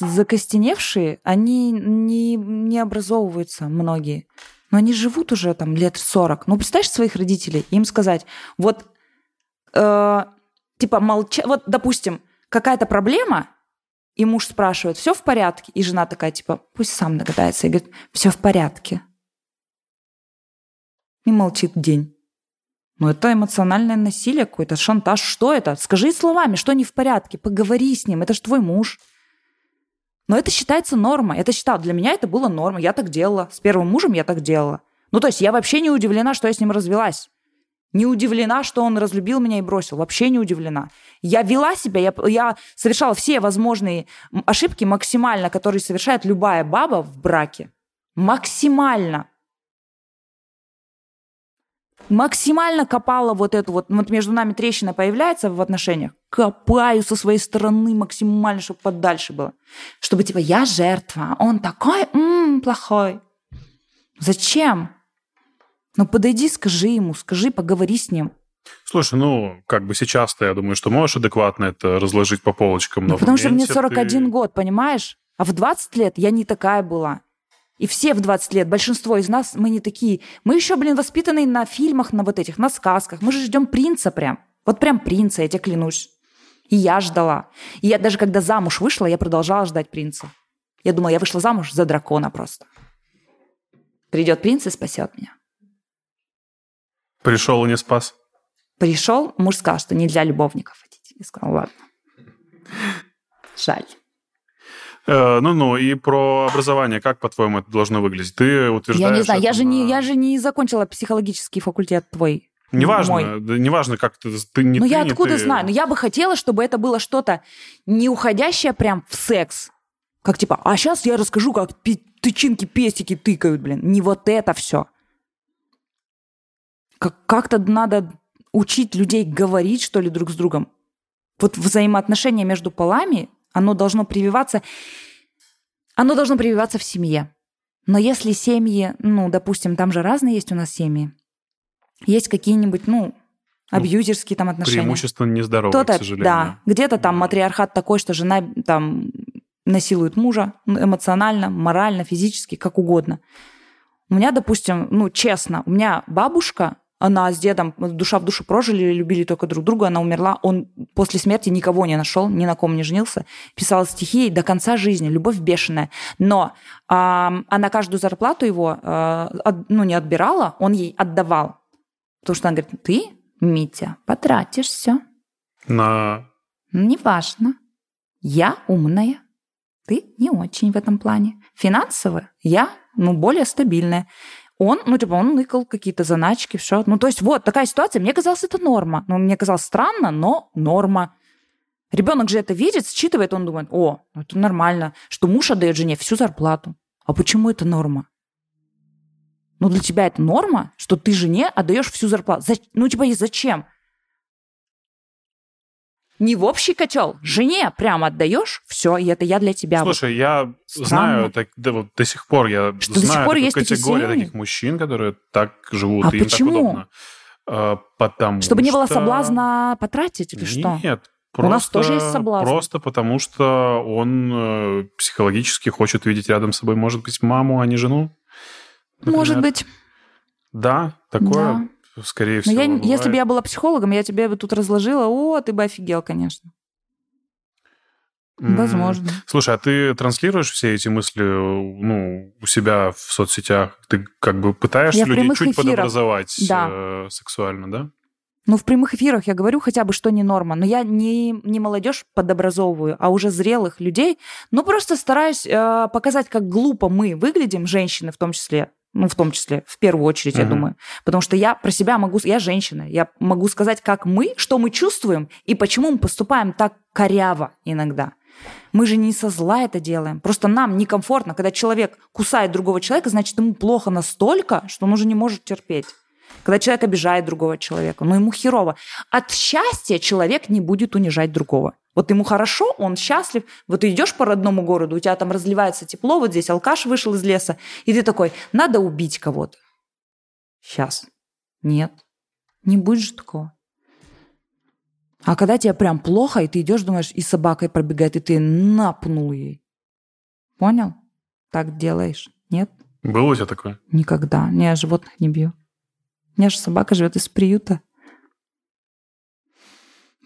закостеневшие, они не, не образовываются, многие. Но они живут уже там лет 40. Ну, представляешь своих родителей, им сказать, вот, э, типа, молча... Вот, допустим, какая-то проблема, и муж спрашивает, все в порядке? И жена такая, типа, пусть сам догадается, и говорит, все в порядке. И молчит день. Ну, это эмоциональное насилие какое-то, шантаж. Что это? Скажи словами, что не в порядке, поговори с ним, это же твой муж. Но это считается нормой. Это считал, для меня это было нормой. Я так делала. С первым мужем я так делала. Ну, то есть я вообще не удивлена, что я с ним развелась. Не удивлена, что он разлюбил меня и бросил. Вообще не удивлена. Я вела себя, я, я совершала все возможные ошибки максимально, которые совершает любая баба в браке. Максимально максимально копала вот эту вот, вот между нами трещина появляется в отношениях, копаю со своей стороны максимально, чтобы подальше было. Чтобы типа я жертва, он такой м, плохой. Зачем? Ну подойди, скажи ему, скажи, поговори с ним. Слушай, ну, как бы сейчас-то, я думаю, что можешь адекватно это разложить по полочкам. но Ну, потому что мне моменте 41 ты- год, понимаешь? А в 20 лет я не такая была. И все в 20 лет, большинство из нас, мы не такие. Мы еще, блин, воспитанные на фильмах, на вот этих, на сказках. Мы же ждем принца прям. Вот прям принца, я тебе клянусь. И я ждала. И я даже когда замуж вышла, я продолжала ждать принца. Я думала, я вышла замуж за дракона просто. Придет принц и спасет меня. Пришел и не спас. Пришел, муж сказал, что нельзя любовников хотеть. Я сказала, ладно. Жаль. Э, Ну-ну, и про образование, как, по-твоему, это должно выглядеть? Ты утверждаешь... Я не знаю, я же, не, я же не закончила психологический факультет твой. Неважно, мой. да, неважно, как ты... ты не Ну я откуда ты. знаю? Но я бы хотела, чтобы это было что-то не уходящее прям в секс. Как типа, а сейчас я расскажу, как пи- тычинки пестики тыкают, блин. Не вот это все. Как- как-то надо учить людей говорить, что ли, друг с другом. Вот взаимоотношения между полами, оно должно прививаться... Оно должно прививаться в семье. Но если семьи, ну, допустим, там же разные есть у нас семьи, есть какие-нибудь, ну, абьюзерские там отношения. Преимущественно нездоровые, Кто-то, к сожалению. да, где-то там матриархат такой, что жена там насилует мужа эмоционально, морально, физически, как угодно. У меня, допустим, ну, честно, у меня бабушка, она с дедом душа в душу прожили, любили только друг друга, она умерла, он после смерти никого не нашел, ни на ком не женился, писал стихи до конца жизни, любовь бешеная. Но а, она каждую зарплату его, а, от, ну, не отбирала, он ей отдавал. Потому что она говорит, ты, Митя, потратишь все. На... Неважно. Я умная, ты не очень в этом плане. Финансово я, ну, более стабильная. Он, ну, типа, он ныкал какие-то заначки, все. Ну, то есть вот такая ситуация. Мне казалось, это норма. Ну, мне казалось странно, но норма. Ребенок же это видит, считывает, он думает, о, ну, это нормально, что муж отдает жене всю зарплату. А почему это норма? Ну, для тебя это норма, что ты жене отдаешь всю зарплату. За- Ну, типа, и зачем? Не в общий котел, жене прямо отдаешь, все, и это я для тебя. Вот. Слушай, я Странно. знаю, так, да, вот до сих пор я Что до знаю сих пор есть такие категорию семьи? таких мужчин, которые так живут, А и им почему? так удобно. А, потому Чтобы не было что- соблазна потратить или что? Нет. У нас тоже есть соблазн. Просто потому, что он э, психологически хочет видеть рядом с собой, может быть, маму, а не жену. Может например. быть. Да, такое, скорее Но всего. я, если бы я была психологом, я тебе бы тут разложила, о, ты бы офигел, конечно. Возможно. Слушай, а ты транслируешь все эти мысли ну, у себя в соцсетях? Ты как бы пытаешься Я людей чуть эфирах. подобразовать Да. э, сексуально, да? Ну, в прямых эфирах я говорю хотя бы, что не норма. Но я не, не молодежь подобразовываю, а уже зрелых людей. Ну, просто стараюсь э, показать, как глупо мы выглядим, женщины в том числе. Ну, в том числе, в первую очередь, я Мгм. думаю. Потому что я про себя могу... Я женщина. Я могу сказать, как мы, что мы чувствуем и почему мы поступаем так коряво иногда. Мы же не со зла это делаем. Просто нам некомфортно, когда человек кусает другого человека, значит, ему плохо настолько, что он уже не может терпеть. Когда человек обижает другого человека, ну ему херово. От счастья человек не будет унижать другого. Вот ему хорошо, он счастлив. Вот ты идешь по родному городу, у тебя там разливается тепло, вот здесь алкаш вышел из леса, и ты такой, надо убить кого-то. Сейчас. Нет. Не будет же такого. А когда тебе прям плохо, и ты идешь, думаешь, и собакой пробегает, и ты напнул ей. Понял? Так делаешь. Нет? Было у тебя такое? Никогда. Не, я животных не бью. У меня же собака живет из приюта.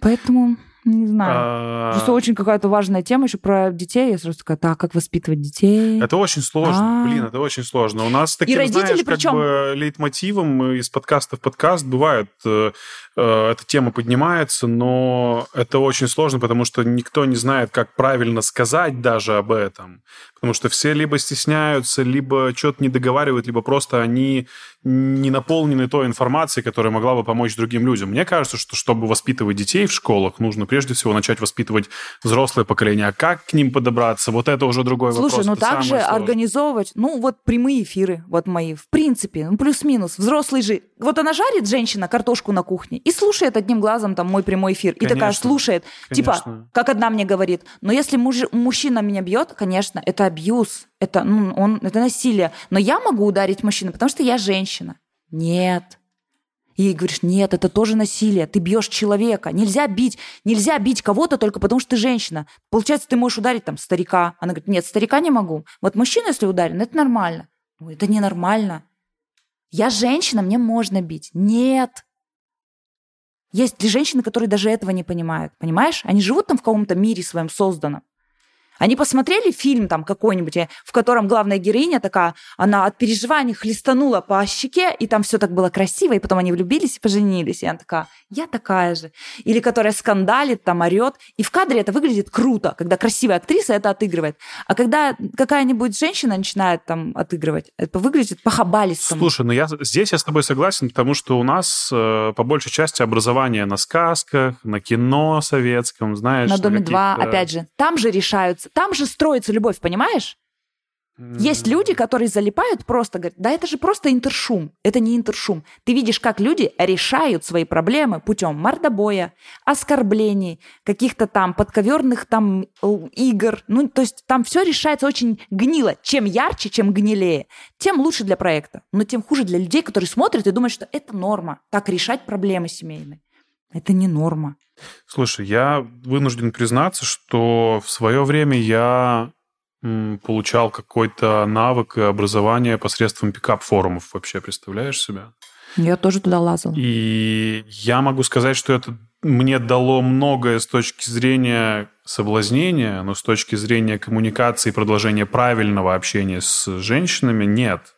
Поэтому, не знаю. А, Просто очень какая-то важная тема еще про детей. Я сразу такая, так, как воспитывать детей? Это очень сложно, А. блин, это очень сложно. У нас таким, родители знаешь, как бы лейтмотивом из подкаста в подкаст бывает, э, э, эта тема поднимается, но это очень сложно, потому что никто не знает, как правильно сказать даже об этом. Потому что все либо стесняются, либо что-то не договаривают, либо просто они не наполнены той информацией, которая могла бы помочь другим людям. Мне кажется, что чтобы воспитывать детей в школах, нужно прежде всего начать воспитывать взрослое поколение. А как к ним подобраться? Вот это уже другой Слушай, вопрос. ну Это так самое же сложное. организовывать, ну вот прямые эфиры, вот мои, в принципе, ну плюс-минус, взрослый же. Вот она жарит, женщина, картошку на кухне и слушает одним глазом там мой прямой эфир. И такая Конечно, слушает, типа, конечно. как одна мне говорит, но если муж- мужчина меня бьет, конечно, это абьюз, это, ну, он, это насилие. Но я могу ударить мужчину, потому что я женщина. Нет. И говоришь, нет, это тоже насилие. Ты бьешь человека. Нельзя бить, нельзя бить кого-то только потому, что ты женщина. Получается, ты можешь ударить там старика. Она говорит, нет, старика не могу. Вот мужчина, если ударен, это нормально. Ну, это ненормально. Я женщина, мне можно бить. Нет. Есть ли женщины, которые даже этого не понимают. Понимаешь? Они живут там в каком-то мире своем созданном. Они посмотрели фильм там какой-нибудь, э, в котором главная героиня такая, она от переживаний хлестанула по щеке, и там все так было красиво, и потом они влюбились и поженились. И она такая, я такая же. Или которая скандалит, там орет. И в кадре это выглядит круто, когда красивая актриса это отыгрывает. А когда какая-нибудь женщина начинает там отыгрывать, это выглядит по-хабалистому. Слушай, ну я здесь я с тобой согласен, потому что у нас э, по большей части образование на сказках, на кино советском, знаешь. на Доме 2, каких-то- опять же, там же решаются, там же строится любовь, понимаешь? Есть люди, которые залипают просто, говорят, да это же просто интершум. Это не интершум. Ты видишь, как люди решают свои проблемы путем мордобоя, оскорблений, каких-то там подковерных там э, игр. Ну, то есть там все решается очень гнило. Чем ярче, чем гнилее, тем лучше для проекта. Но тем хуже для людей, которые смотрят и думают, что это норма. Так решать проблемы семейные. Это не норма. Слушай, я вынужден признаться, что в свое время я получал какой-то навык и образование посредством пикап-форумов вообще, представляешь себя? Я тоже туда лазал. И я могу сказать, что это мне дало многое с точки зрения соблазнения, но с точки зрения коммуникации и продолжения правильного общения с женщинами нет.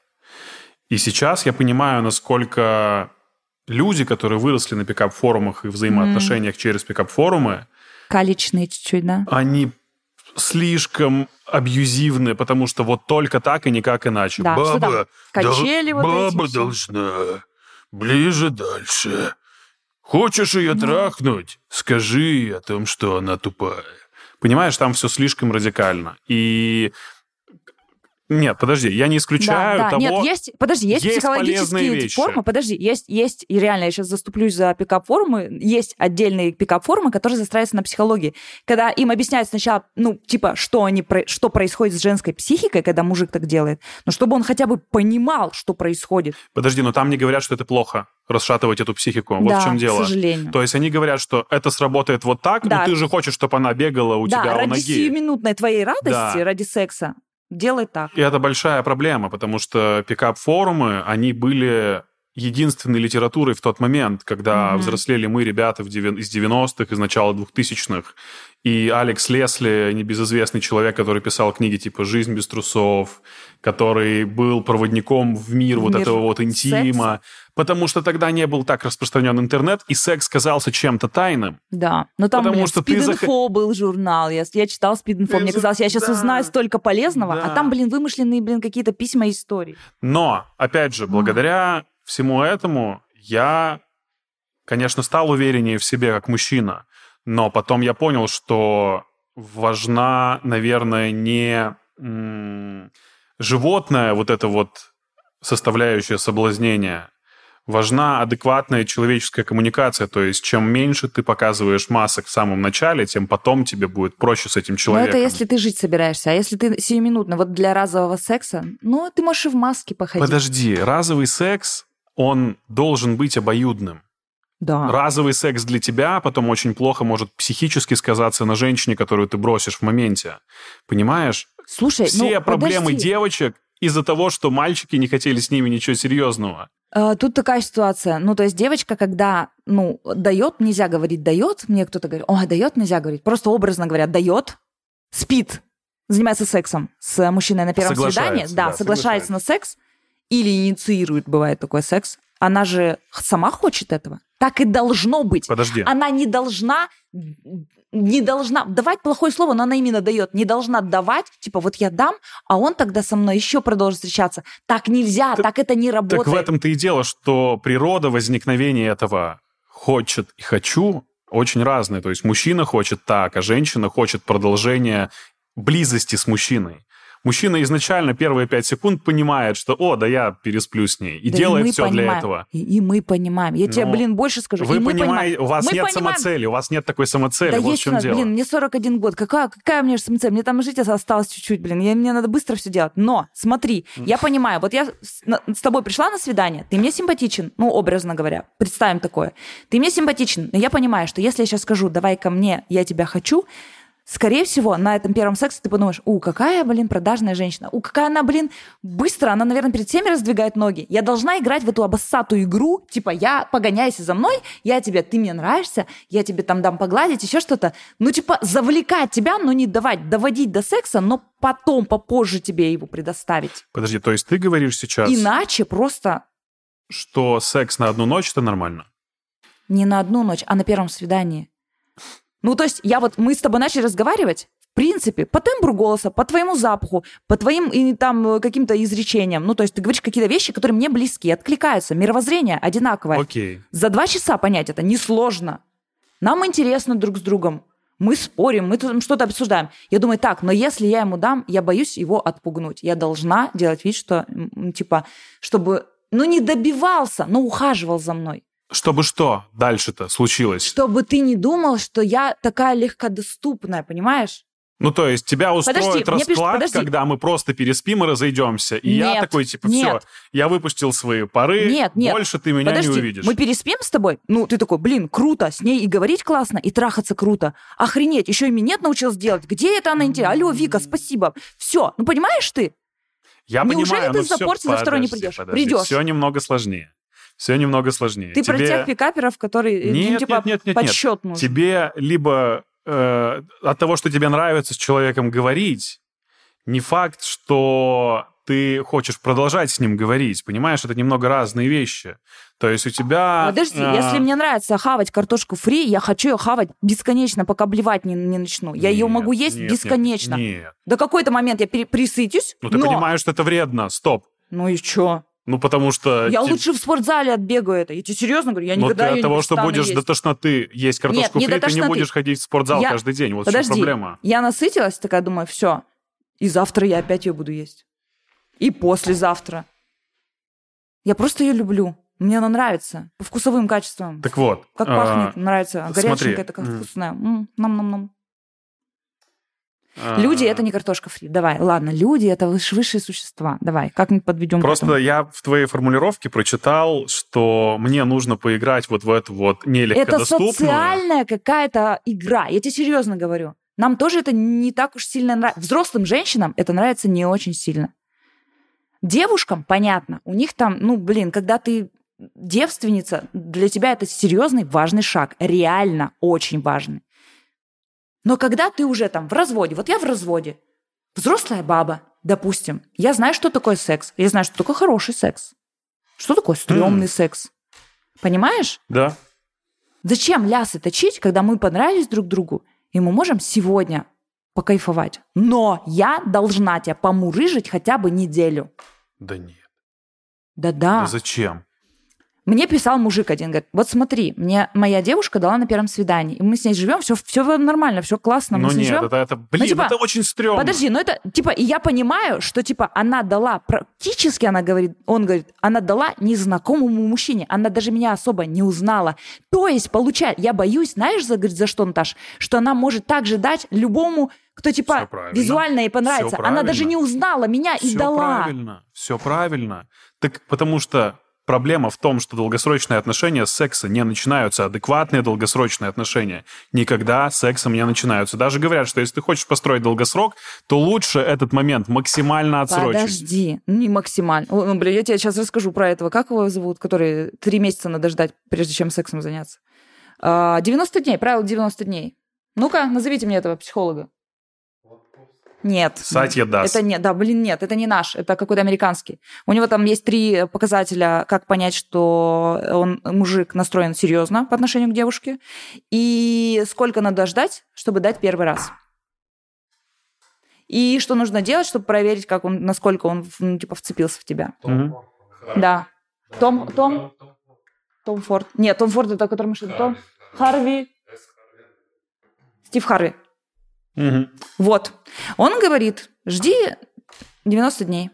И сейчас я понимаю, насколько люди, которые выросли на пикап-форумах и взаимоотношениях mm. через пикап-форумы... Каличные чуть-чуть, да? Они слишком абьюзивные, потому что вот только так и никак иначе. Да, баба, Качели да, вот баба эти должна ближе дальше. Хочешь ее да. трахнуть? Скажи о том, что она тупая. Понимаешь, там все слишком радикально. И нет, подожди, я не исключаю да, да. того... Нет, есть, подожди, есть, есть психологические формы, подожди, есть, есть, и реально, я сейчас заступлюсь за пикап-формы, есть отдельные пикап-формы, которые застраиваются на психологии, когда им объясняют сначала, ну, типа, что, они, что происходит с женской психикой, когда мужик так делает, но чтобы он хотя бы понимал, что происходит. Подожди, но там не говорят, что это плохо расшатывать эту психику. Вот да, в чем дело. к сожалению. То есть они говорят, что это сработает вот так, да. но ты же хочешь, чтобы она бегала у да, тебя ради у ноги. сиюминутной твоей радости, Да. ради секса, делай так. И это большая проблема, потому что пикап-форумы, они были единственной литературой в тот момент, когда Мгм. взрослели мы, ребята в девя- из 90-х, из начала 2000-х. И Алекс Лесли, небезызвестный человек, который писал книги типа «Жизнь без трусов», который был проводником в мир В вот мир этого вот интима. Потому что тогда не был так распространен интернет, и секс казался чем-то тайным. Да, но там, Потому блин, что ты зах- Speed.info был журнал, я, я читал Speed.info, Ты мне за- казалось, я сейчас да. узнаю столько полезного, Да. а там, блин, вымышленные, блин, какие-то письма и истории. Но, опять же, благодаря всему этому я, конечно, стал увереннее в себе как мужчина, но потом я понял, что важна, наверное, не животное вот это вот составляющая соблазнения, важна адекватная человеческая коммуникация, то есть чем меньше ты показываешь масок в самом начале, тем потом тебе будет проще с этим Но человеком. это если ты жить собираешься, а если ты сиюминутно, вот для разового секса, ну, ты можешь и в маске походить. Подожди, разовый секс, он должен быть обоюдным. Да. Разовый секс для тебя потом очень плохо может психически сказаться на женщине, которую ты бросишь в моменте. Понимаешь? Слушай, Все ну, проблемы подожди. девочек из-за того, что мальчики не хотели с ними ничего серьезного. Э, Тут такая ситуация. Ну, то есть девочка, когда, ну, дает, нельзя говорить дает, мне кто-то говорит, о, дает, нельзя говорить. Просто образно говоря, дает, спит, занимается сексом с мужчиной на первом свидании, да, да, соглашается на секс или инициирует, бывает такой секс, она же сама хочет этого. Так и должно быть. Подожди. Она не должна, не должна давать плохое слово, но она именно дает. Не должна давать, типа вот я дам, а он тогда со мной еще продолжит встречаться. Так нельзя, так, это не работает. Так в этом-то и дело, что природа возникновения этого хочет и хочу очень разные. То есть мужчина хочет так, а женщина хочет продолжения близости с мужчиной. Мужчина изначально первые пять секунд понимает, что, о, да я пересплю с ней, и Да делает мы все для понимаем. этого. И, и мы понимаем. Я тебе, Ну, блин, больше скажу. Вы и понимаете, у вас Мы нет понимаем. самоцели, у вас нет такой самоцели, Да вот в есть у чем нас, дело. блин, мне 41 год. Какая, какая мне же самоцель? Мне там жить осталось чуть-чуть, блин. Я, мне надо быстро все делать. Но, смотри, я понимаю, вот я с, на- с тобой пришла на свидание, ты мне симпатичен, ну, образно говоря, представим такое. Ты мне симпатичен, но я понимаю, что если я сейчас скажу, давай ко мне, я тебя хочу, скорее всего, на этом первом сексе ты подумаешь, у, какая, блин, продажная женщина, у, какая она, блин, быстро, она, наверное, перед всеми раздвигает ноги. Я должна играть в эту обоссатую игру, типа, я погоняйся за мной, я тебе, ты мне нравишься, я тебе там дам погладить, еще что-то. Ну, типа, завлекать тебя, но не давать, доводить до секса, но потом, попозже тебе его предоставить. Подожди, то есть ты говоришь сейчас, Иначе просто что секс на одну ночь это нормально? не на одну ночь, а на первом свидании. Ну, то есть, я вот, мы с тобой начали разговаривать, в принципе, по тембру голоса, по твоему запаху, по твоим и там э, каким-то изречениям. Ну, то есть, ты говоришь какие-то вещи, которые мне близки, откликаются. Мировоззрение одинаковое. Окей. За два часа понять это несложно. Нам интересно друг с другом. Мы спорим, мы тут что-то обсуждаем. Я думаю, так, но если я ему дам, я боюсь его отпугнуть. Я должна делать вид, что, типа, чтобы, ну, не добивался, но ухаживал за мной. Чтобы что дальше-то случилось? Чтобы ты не думал, что я такая легкодоступная, понимаешь? Ну, то есть тебя устроит Подожди, расклад, пишут, подожди. когда мы просто переспим и разойдемся. И я Нет, такой, типа, нет. все, я выпустил свои пары, Нет, нет. больше ты меня Подожди, не увидишь. мы переспим с тобой? Ну, ты такой, блин, круто, с ней и говорить классно, и трахаться круто. Охренеть, еще и минет научилась делать. Где это она интересна? Алло, Вика, спасибо. Все, ну понимаешь ты? Я Неужели понимаю, ты но за порции за второй не придешь? подожди, Придешь. Все немного сложнее. Все немного сложнее. Ты про Тебе- тех пикаперов, которые, э, Нет, ну, типа, нет, нет, нет, нет. подсчет нужен. Тебе либо э, от того, что тебе нравится с человеком говорить, не факт, что ты хочешь продолжать с ним говорить. Понимаешь, это немного разные вещи. То есть у тебя... Подожди, э, если мне нравится хавать картошку фри, я хочу ее хавать бесконечно, пока блевать не, не начну. Я ее нет, могу есть нет, нет, бесконечно. Нет. До какой-то момент я пере- присытюсь, Ну ты но... понимаешь, что это вредно. Стоп. Ну и чё? Ну потому что... Я те- лучше в спортзале отбегаю это. Я тебе серьезно говорю, я Но никогда ты её от того, не что будешь есть. до тошноты есть картошку не фри, до ты не будешь ходить в спортзал Я- каждый день. Вот Подожди, проблема. я насытилась, такая думаю, все. И завтра я опять ее буду есть. И послезавтра. Я просто ее люблю. Мне она нравится. По вкусовым качествам. Так вот. Как а, пахнет, нравится. смотри, Горяченькая такая м. вкусная. Нам-нам-нам. А, Люди это не картошка фри. Давай, ладно, люди это высшие существа. Давай, как мы подведем Просто я в твоей формулировке прочитал, что мне нужно поиграть вот в эту вот Это нелегкодоступную. социальная какая-то игра. Я тебе серьезно говорю. Нам тоже это не так уж сильно нравится. Взрослым женщинам это нравится не очень сильно. Девушкам, понятно, у них там, ну, блин, когда ты девственница, для тебя это серьезный, важный шаг. Реально очень важный. Но когда ты уже там в разводе, вот я в разводе, взрослая баба, допустим, я знаю, что такое секс, я знаю, что такое хороший секс, что такое стрёмный секс. Понимаешь? Да. Зачем лясы точить, когда мы понравились друг другу, и мы можем сегодня покайфовать? Но я должна тебя помурыжить хотя бы неделю. Да нет. Да-да. Да зачем? Мне писал мужик один, говорит, вот смотри, мне моя девушка дала на первом свидании, и мы с ней живем, все, все нормально, все классно, мы Ну с ней нет, живем. это, это, блин, типа, это очень стрёмно. Подожди, ну это, типа, и я понимаю, что, типа, она дала, практически она говорит, он говорит, она дала незнакомому мужчине, она даже меня особо не узнала. То есть, получается, я боюсь, знаешь, за, говорит, за что, Наташ? Что она может также дать любому, кто, типа, визуально ей понравится. Она даже не узнала меня и Все дала. правильно, все правильно. Так потому что проблема в том, что долгосрочные отношения с секса не начинаются, адекватные долгосрочные отношения никогда с сексом не начинаются. Даже говорят, что если ты хочешь построить долгосрок, то лучше этот момент максимально отсрочить. Подожди, не максимально. Ну, блин, я тебе сейчас расскажу про этого. Как его зовут, который три месяца надо ждать, прежде чем сексом заняться? А, 90 дней, правило 90 дней. Ну-ка, назовите мне этого психолога. Нет. Сатья Дас. Это нет, да, блин, нет, это не наш, это какой-то американский. У него там есть три показателя, как понять, что он мужик настроен серьезно по отношению к девушке, и сколько надо ждать, чтобы дать первый раз. И что нужно делать, чтобы проверить, как он, насколько он, ну, типа, вцепился в тебя. Мгм. Да. Том, Том, Том Форд. Нет, Том Форд это который машина. Том Харви. Стив Харви. Мгм. Вот. Он говорит, жди 90 дней.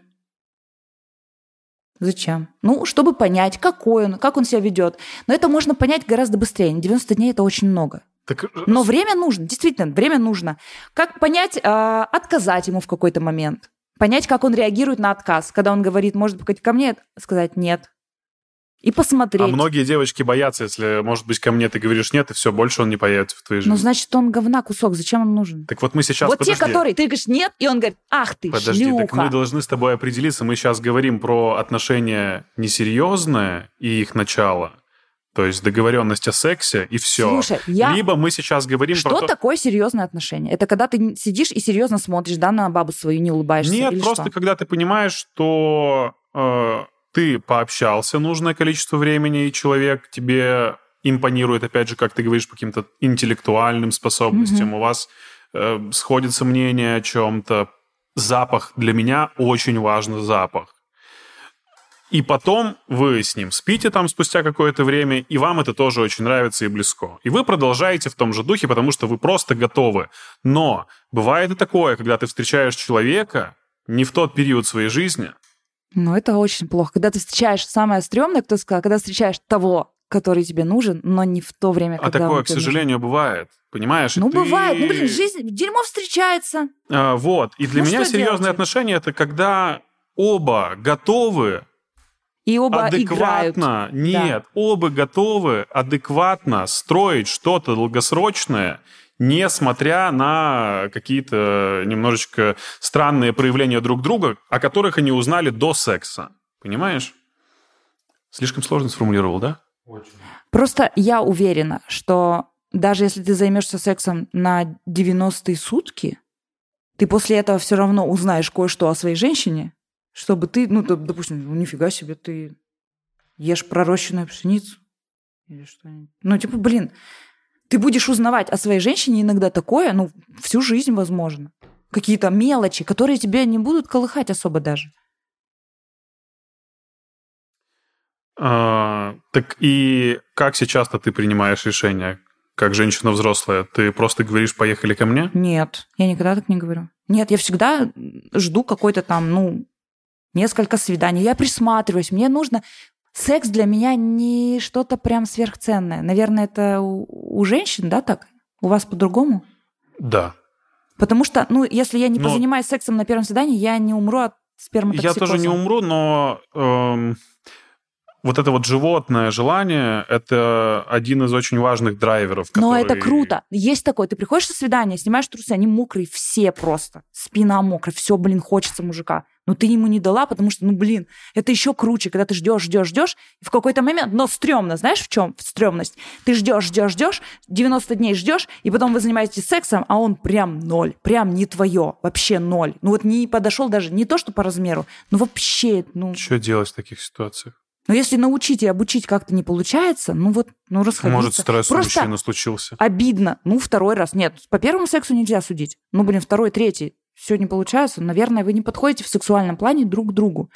Зачем? Ну, чтобы понять, какой он, как он себя ведет. Но это можно понять гораздо быстрее. 90 дней это очень много. Так, э, Но время нужно, действительно, время нужно. Как понять, а, отказать ему в какой-то момент. Понять, как он реагирует на отказ. Когда он говорит, может быть, ко мне, сказать нет. И посмотреть. а многие девочки боятся, если, может быть, ко мне ты говоришь нет, и все, больше он не появится в твоей жизни. Ну, значит, он говна кусок. Зачем он нужен? Так вот мы сейчас, вот подожди. те, которые ты говоришь нет, и он говорит, ах ты, Подожди, шлюха. так мы должны с тобой определиться. Мы сейчас говорим про отношения несерьезные и их начало. То есть договоренность о сексе и все. Слушай, я... Либо мы сейчас говорим Что про то... такое серьезное отношение? Это когда ты сидишь и серьезно смотришь, да, на бабу свою, не улыбаешься? Нет, просто что? когда ты понимаешь, что э, ты пообщался нужное количество времени, и человек тебе импонирует, опять же, как ты говоришь, по каким-то интеллектуальным способностям, Мгм. у вас э, сходится мнение о чем-то. Запах для меня очень важный запах. И потом вы с ним спите там спустя какое-то время, и вам это тоже очень нравится и близко. И вы продолжаете в том же духе, потому что вы просто готовы. Но бывает и такое, когда ты встречаешь человека не в тот период своей жизни, Ну, это очень плохо. Когда ты встречаешь самое стрёмное, кто сказал, когда встречаешь того, который тебе нужен, но не в то время, а когда такое, он к тебе нужен. сожалению, бывает. Понимаешь? Ну, ты- бывает. Ну, блин, жизнь, дерьмо встречается. А, вот. И для Ну, меня серьезные делать? отношения это когда оба готовы И оба играют. адекватно, нет, оба готовы адекватно строить что-то долгосрочное, несмотря на какие-то немножечко странные проявления друг друга, о которых они узнали до секса. Понимаешь? Слишком сложно сформулировал, да? Просто я уверена, что даже если ты займешься сексом на 90-е сутки, ты после этого все равно узнаешь кое-что о своей женщине, чтобы ты, ну, допустим, ну, нифига себе, ты ешь пророщенную пшеницу или что-нибудь. Ну, типа, блин, ты будешь узнавать о своей женщине иногда такое, ну, всю жизнь, возможно. Какие-то мелочи, которые тебя не будут колыхать особо даже. А, так и как сейчас-то ты принимаешь решение? Как женщина взрослая, ты просто говоришь, поехали ко мне? Нет, я никогда так не говорю. Нет, я всегда жду какой-то там, ну, несколько свиданий. Я присматриваюсь. Мне нужно... Секс для меня не что-то прям сверхценное. Наверное, это у, у женщин, да, так? У вас по-другому? Да. Потому что, ну, если я не Но- позанимаюсь сексом на первом свидании, я не умру от сперматоксикоза. Я тоже не умру, но эм, вот это вот животное желание, это один из очень важных драйверов. Но который- это круто. Есть такое. Ты приходишь со свидания, снимаешь трусы, они мокрые все просто. Спина мокрая, все, блин, хочется мужика. Но ты ему не дала, потому что, ну, блин, это еще круче, когда ты ждешь, ждешь, ждешь, и в какой-то момент, но стрёмно, знаешь, в чем стрёмность? Ты ждешь, ждешь, ждешь, 90 дней ждешь, и потом вы занимаетесь сексом, а он прям ноль, прям не твое, вообще ноль. Ну вот не подошел даже, не то, что по размеру, ну вообще, ну... Что делать в таких ситуациях? Ну если научить и обучить как-то не получается, ну вот, ну расходиться. Может, стресс у Просто мужчины случился. обидно. Ну, второй раз. Нет, по первому сексу нельзя судить. Ну, блин, второй, третий. Все не получается. Наверное, вы не подходите в сексуальном плане друг к другу.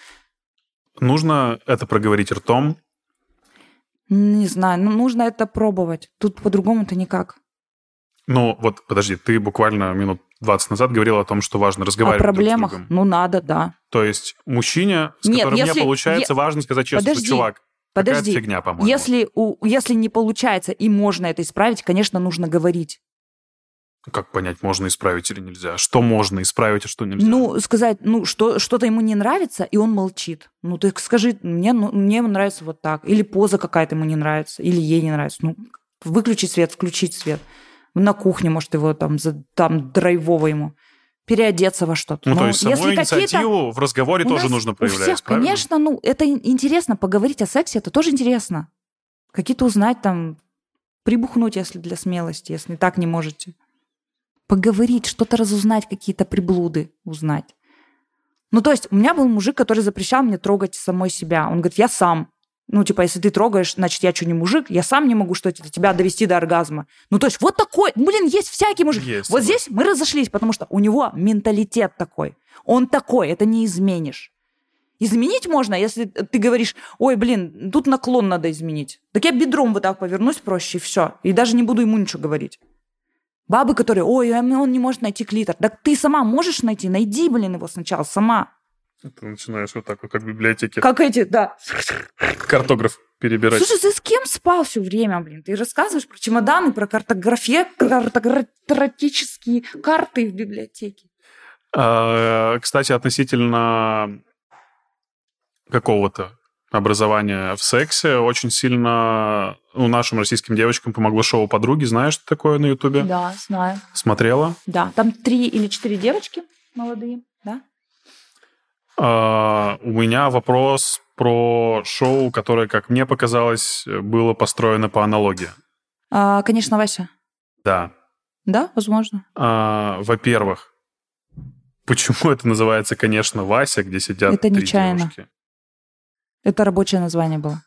Нужно это проговорить ртом. Не знаю, ну, нужно это пробовать. Тут по-другому-то никак. Ну, вот, подожди, ты буквально минут 20 назад говорил о том, что важно О разговаривать друг с проблемах, другом. ну, надо, да. То есть мужчине, с Нет, которым если- не получается, важно сказать честно, Подожди, что, чувак, Подожди. фигня, по-моему. Если, у, если не получается и можно это исправить, конечно, нужно говорить. Как понять, можно исправить или нельзя? Что можно исправить, а что нельзя? Ну, сказать, ну, что, что-то ему не нравится, и он молчит. Ну, ты скажи, мне, ну, мне нравится вот так. Или поза какая-то ему не нравится, или ей не нравится. Ну, выключить свет, включить свет. На кухне, может, его там, за- там драйвово ему. Переодеться во что-то. Ну, то Но есть саму инициативу в разговоре У тоже нас нужно у проявлять, всех, правильно? конечно, ну, это ин- интересно. Поговорить о сексе, это тоже интересно. Какие-то узнать там, прибухнуть, если для смелости, если так не можете. Поговорить, что-то разузнать, какие-то приблуды узнать. Ну, то есть у меня был мужик, который запрещал мне трогать самой себя. Он говорит, я сам. Ну, типа, если ты трогаешь, значит, я что, не мужик? Я сам не могу что-то тебя довести до оргазма. Ну, то есть вот такой, блин, есть всякий мужик. Есть, вот согласен. здесь мы разошлись, потому что у него менталитет такой. Он такой, это не изменишь. Изменить можно, если ты говоришь, ой, блин, тут наклон надо изменить. Так я бедром вот так повернусь проще, и все. И даже не буду ему ничего говорить. Бабы, которые, ой, а он не может найти клитор. Так ты сама можешь найти? Найди, блин, его сначала, сама. Ты начинаешь вот так вот, как в библиотеке, Как эти, да. картограф перебирать. Слушай, ты с кем спал все время, блин? Ты рассказываешь про чемоданы, про картографе, картографические карты в библиотеке. А, Кстати, относительно какого-то образования в сексе очень сильно ну, нашим российским девочкам помогло шоу «Подруги». Знаешь, что такое на Ютубе? Да, знаю. Смотрела? Да, там три или четыре девочки молодые, да? А, У меня вопрос про шоу, которое, как мне показалось, было построено по аналогии. А, конечно, Вася. Да. Да, возможно. А, Во-первых, почему это называется, конечно, Вася, где сидят Это три нечаянно. девушки? Это рабочее название было.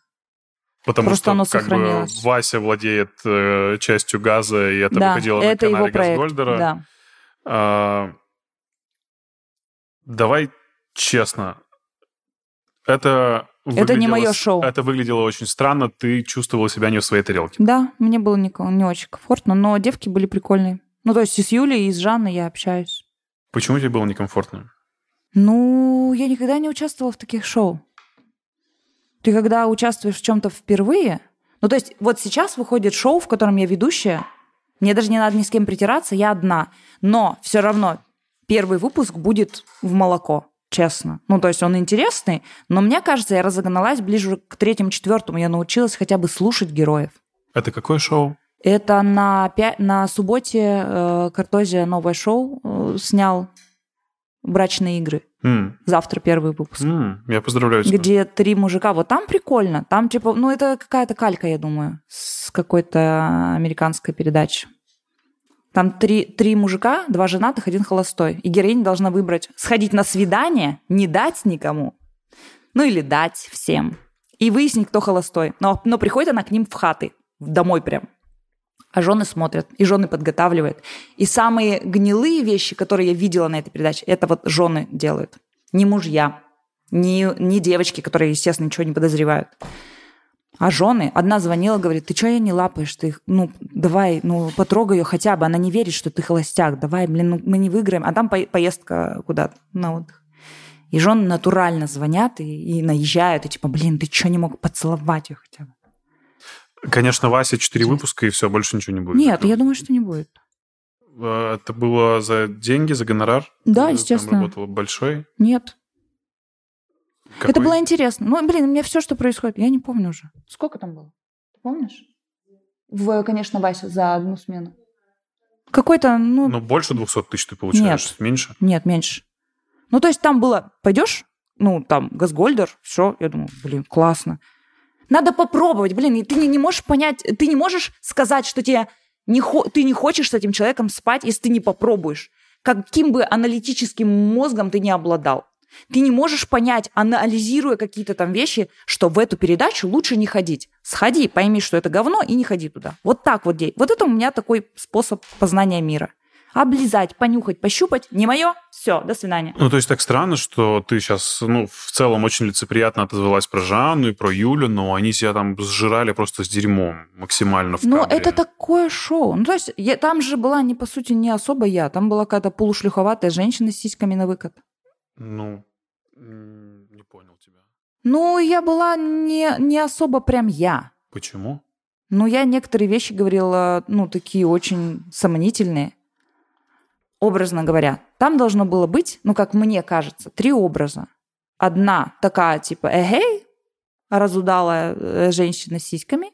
Потому Просто что оно как бы. Вася владеет э, частью газа, и это да, выходило это на канале его проект. Газгольдера. Да. А, давай честно. Это Это не с- шоу. Это выглядело очень странно. Ты чувствовала себя не в своей тарелке. да, мне было не, не очень комфортно, но девки были прикольные. Ну, то есть и с Юлей, и с Жанной я общаюсь. Почему тебе было некомфортно? Ну, я никогда не участвовала в таких шоу. Ты когда участвуешь в чем-то впервые, ну то есть вот сейчас выходит шоу, в котором я ведущая, Мне даже не надо ни с кем притираться, я одна. Но все равно первый выпуск будет в молоко, честно. Ну, то есть он интересный, но мне кажется, я разогналась ближе к третьему, четвертому. Я научилась хотя бы слушать героев. Это какое шоу? Это на, пя- на субботе э, Картозия новое шоу э, снял «Брачные игры». М, Завтра первый выпуск. м, я поздравляю тебя. Где три мужика. Вот там прикольно. Там, типа, ну, это какая-то калька, я думаю, с какой-то американской передачи. Там три, три мужика, два женатых, один холостой. И героиня должна выбрать, сходить на свидание, не дать никому, ну или дать всем. И выяснить, кто холостой. Но, но приходит она к ним в хаты, домой прям. А жены смотрят, и жены подготавливают. И самые гнилые вещи, которые я видела на этой передаче, это вот жены делают. Не мужья, не, не девочки, которые, естественно, ничего не подозревают. А жены, одна звонила, говорит, ты что я не лапаешь? Ты, ну, давай, ну, потрогай ее хотя бы. Она не верит, что ты холостяк. Давай, блин, ну, мы не выиграем. А там по- поездка куда-то на отдых. И жены натурально звонят и, и наезжают, и типа, блин, ты что не мог поцеловать ее хотя бы? Конечно, Вася, четыре выпуска, и все, больше ничего не будет. Нет, я думаю, что не будет. Э, Это было за деньги, за гонорар? Да, естественно. Там работала большой? Нет. Какой? Это было интересно. Ну, блин, у меня все, что происходит, я не помню уже. Сколько там было? Ты помнишь? В, конечно, Вася за одну смену. Какой-то, ну, Ну, больше 200 тысяч ты получаешь? Меньше? нет, меньше. Ну, то есть там было, пойдешь, ну, там, Газгольдер, все, я думаю, блин, классно. Надо попробовать, блин, и ты не, не можешь понять, ты не можешь сказать, что тебе не хо- ты не хочешь с этим человеком спать, если ты не попробуешь. Каким бы аналитическим мозгом ты не обладал. Ты не можешь понять, анализируя какие-то там вещи, что в эту передачу лучше не ходить. Сходи, пойми, что это говно, и не ходи туда. Вот так вот. дей. Вот это у меня такой способ познания мира. Облизать, понюхать, пощупать, не мое, все, до свидания. Ну, то есть так странно, что ты сейчас, ну, в целом очень лицеприятно отозвалась про Жанну и про Юлю, но они себя там сжирали просто с дерьмом максимально в Ну, это такое шоу. Ну, то есть, я- там же была, не по сути, не особо я. Там была какая-то полушлюховатая женщина с сиськами на выкат. Ну, м, не понял тебя. Ну, я была не, не особо прям я. Почему? Ну, я некоторые вещи говорила, ну, такие очень сомнительные. Образно говоря, там должно было быть, ну, как мне кажется, три образа. Одна такая, типа, эгей, разудалая э, женщина с сиськами.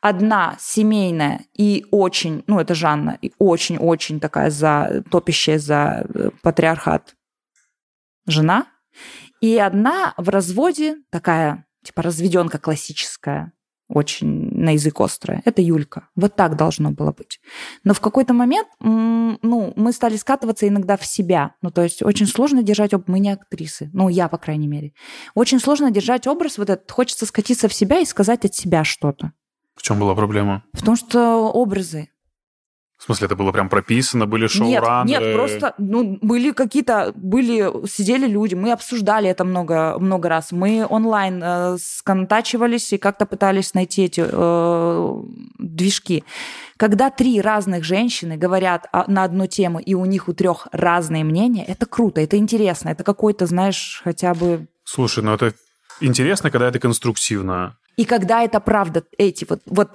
Одна семейная и очень, ну, это Жанна, и очень-очень такая за, топящая за э, патриархат жена. И одна в разводе такая, типа, разведенка классическая, очень на язык острая. Это Юлька. Вот так должно было быть. Но в какой-то момент, ну, мы стали скатываться иногда в себя. Ну, то есть очень сложно держать об... Мы не актрисы. Ну, я, по крайней мере. Очень сложно держать образ вот этот. Хочется скатиться в себя и сказать от себя что-то. В чем была проблема? Потому что образы. В смысле, это было прям прописано, были Нет, шоураннеры? нет, просто ну, были какие-то, были, сидели люди, мы обсуждали это много, много раз. Мы онлайн э, сконтачивались и как-то пытались найти эти э, движки. Когда три разных женщины говорят о- на одну тему, и у них у трех разные мнения, это круто, это интересно, это какой-то, знаешь, хотя бы Слушай, ну это интересно, когда это конструктивно. И когда это правда, эти вот, вот,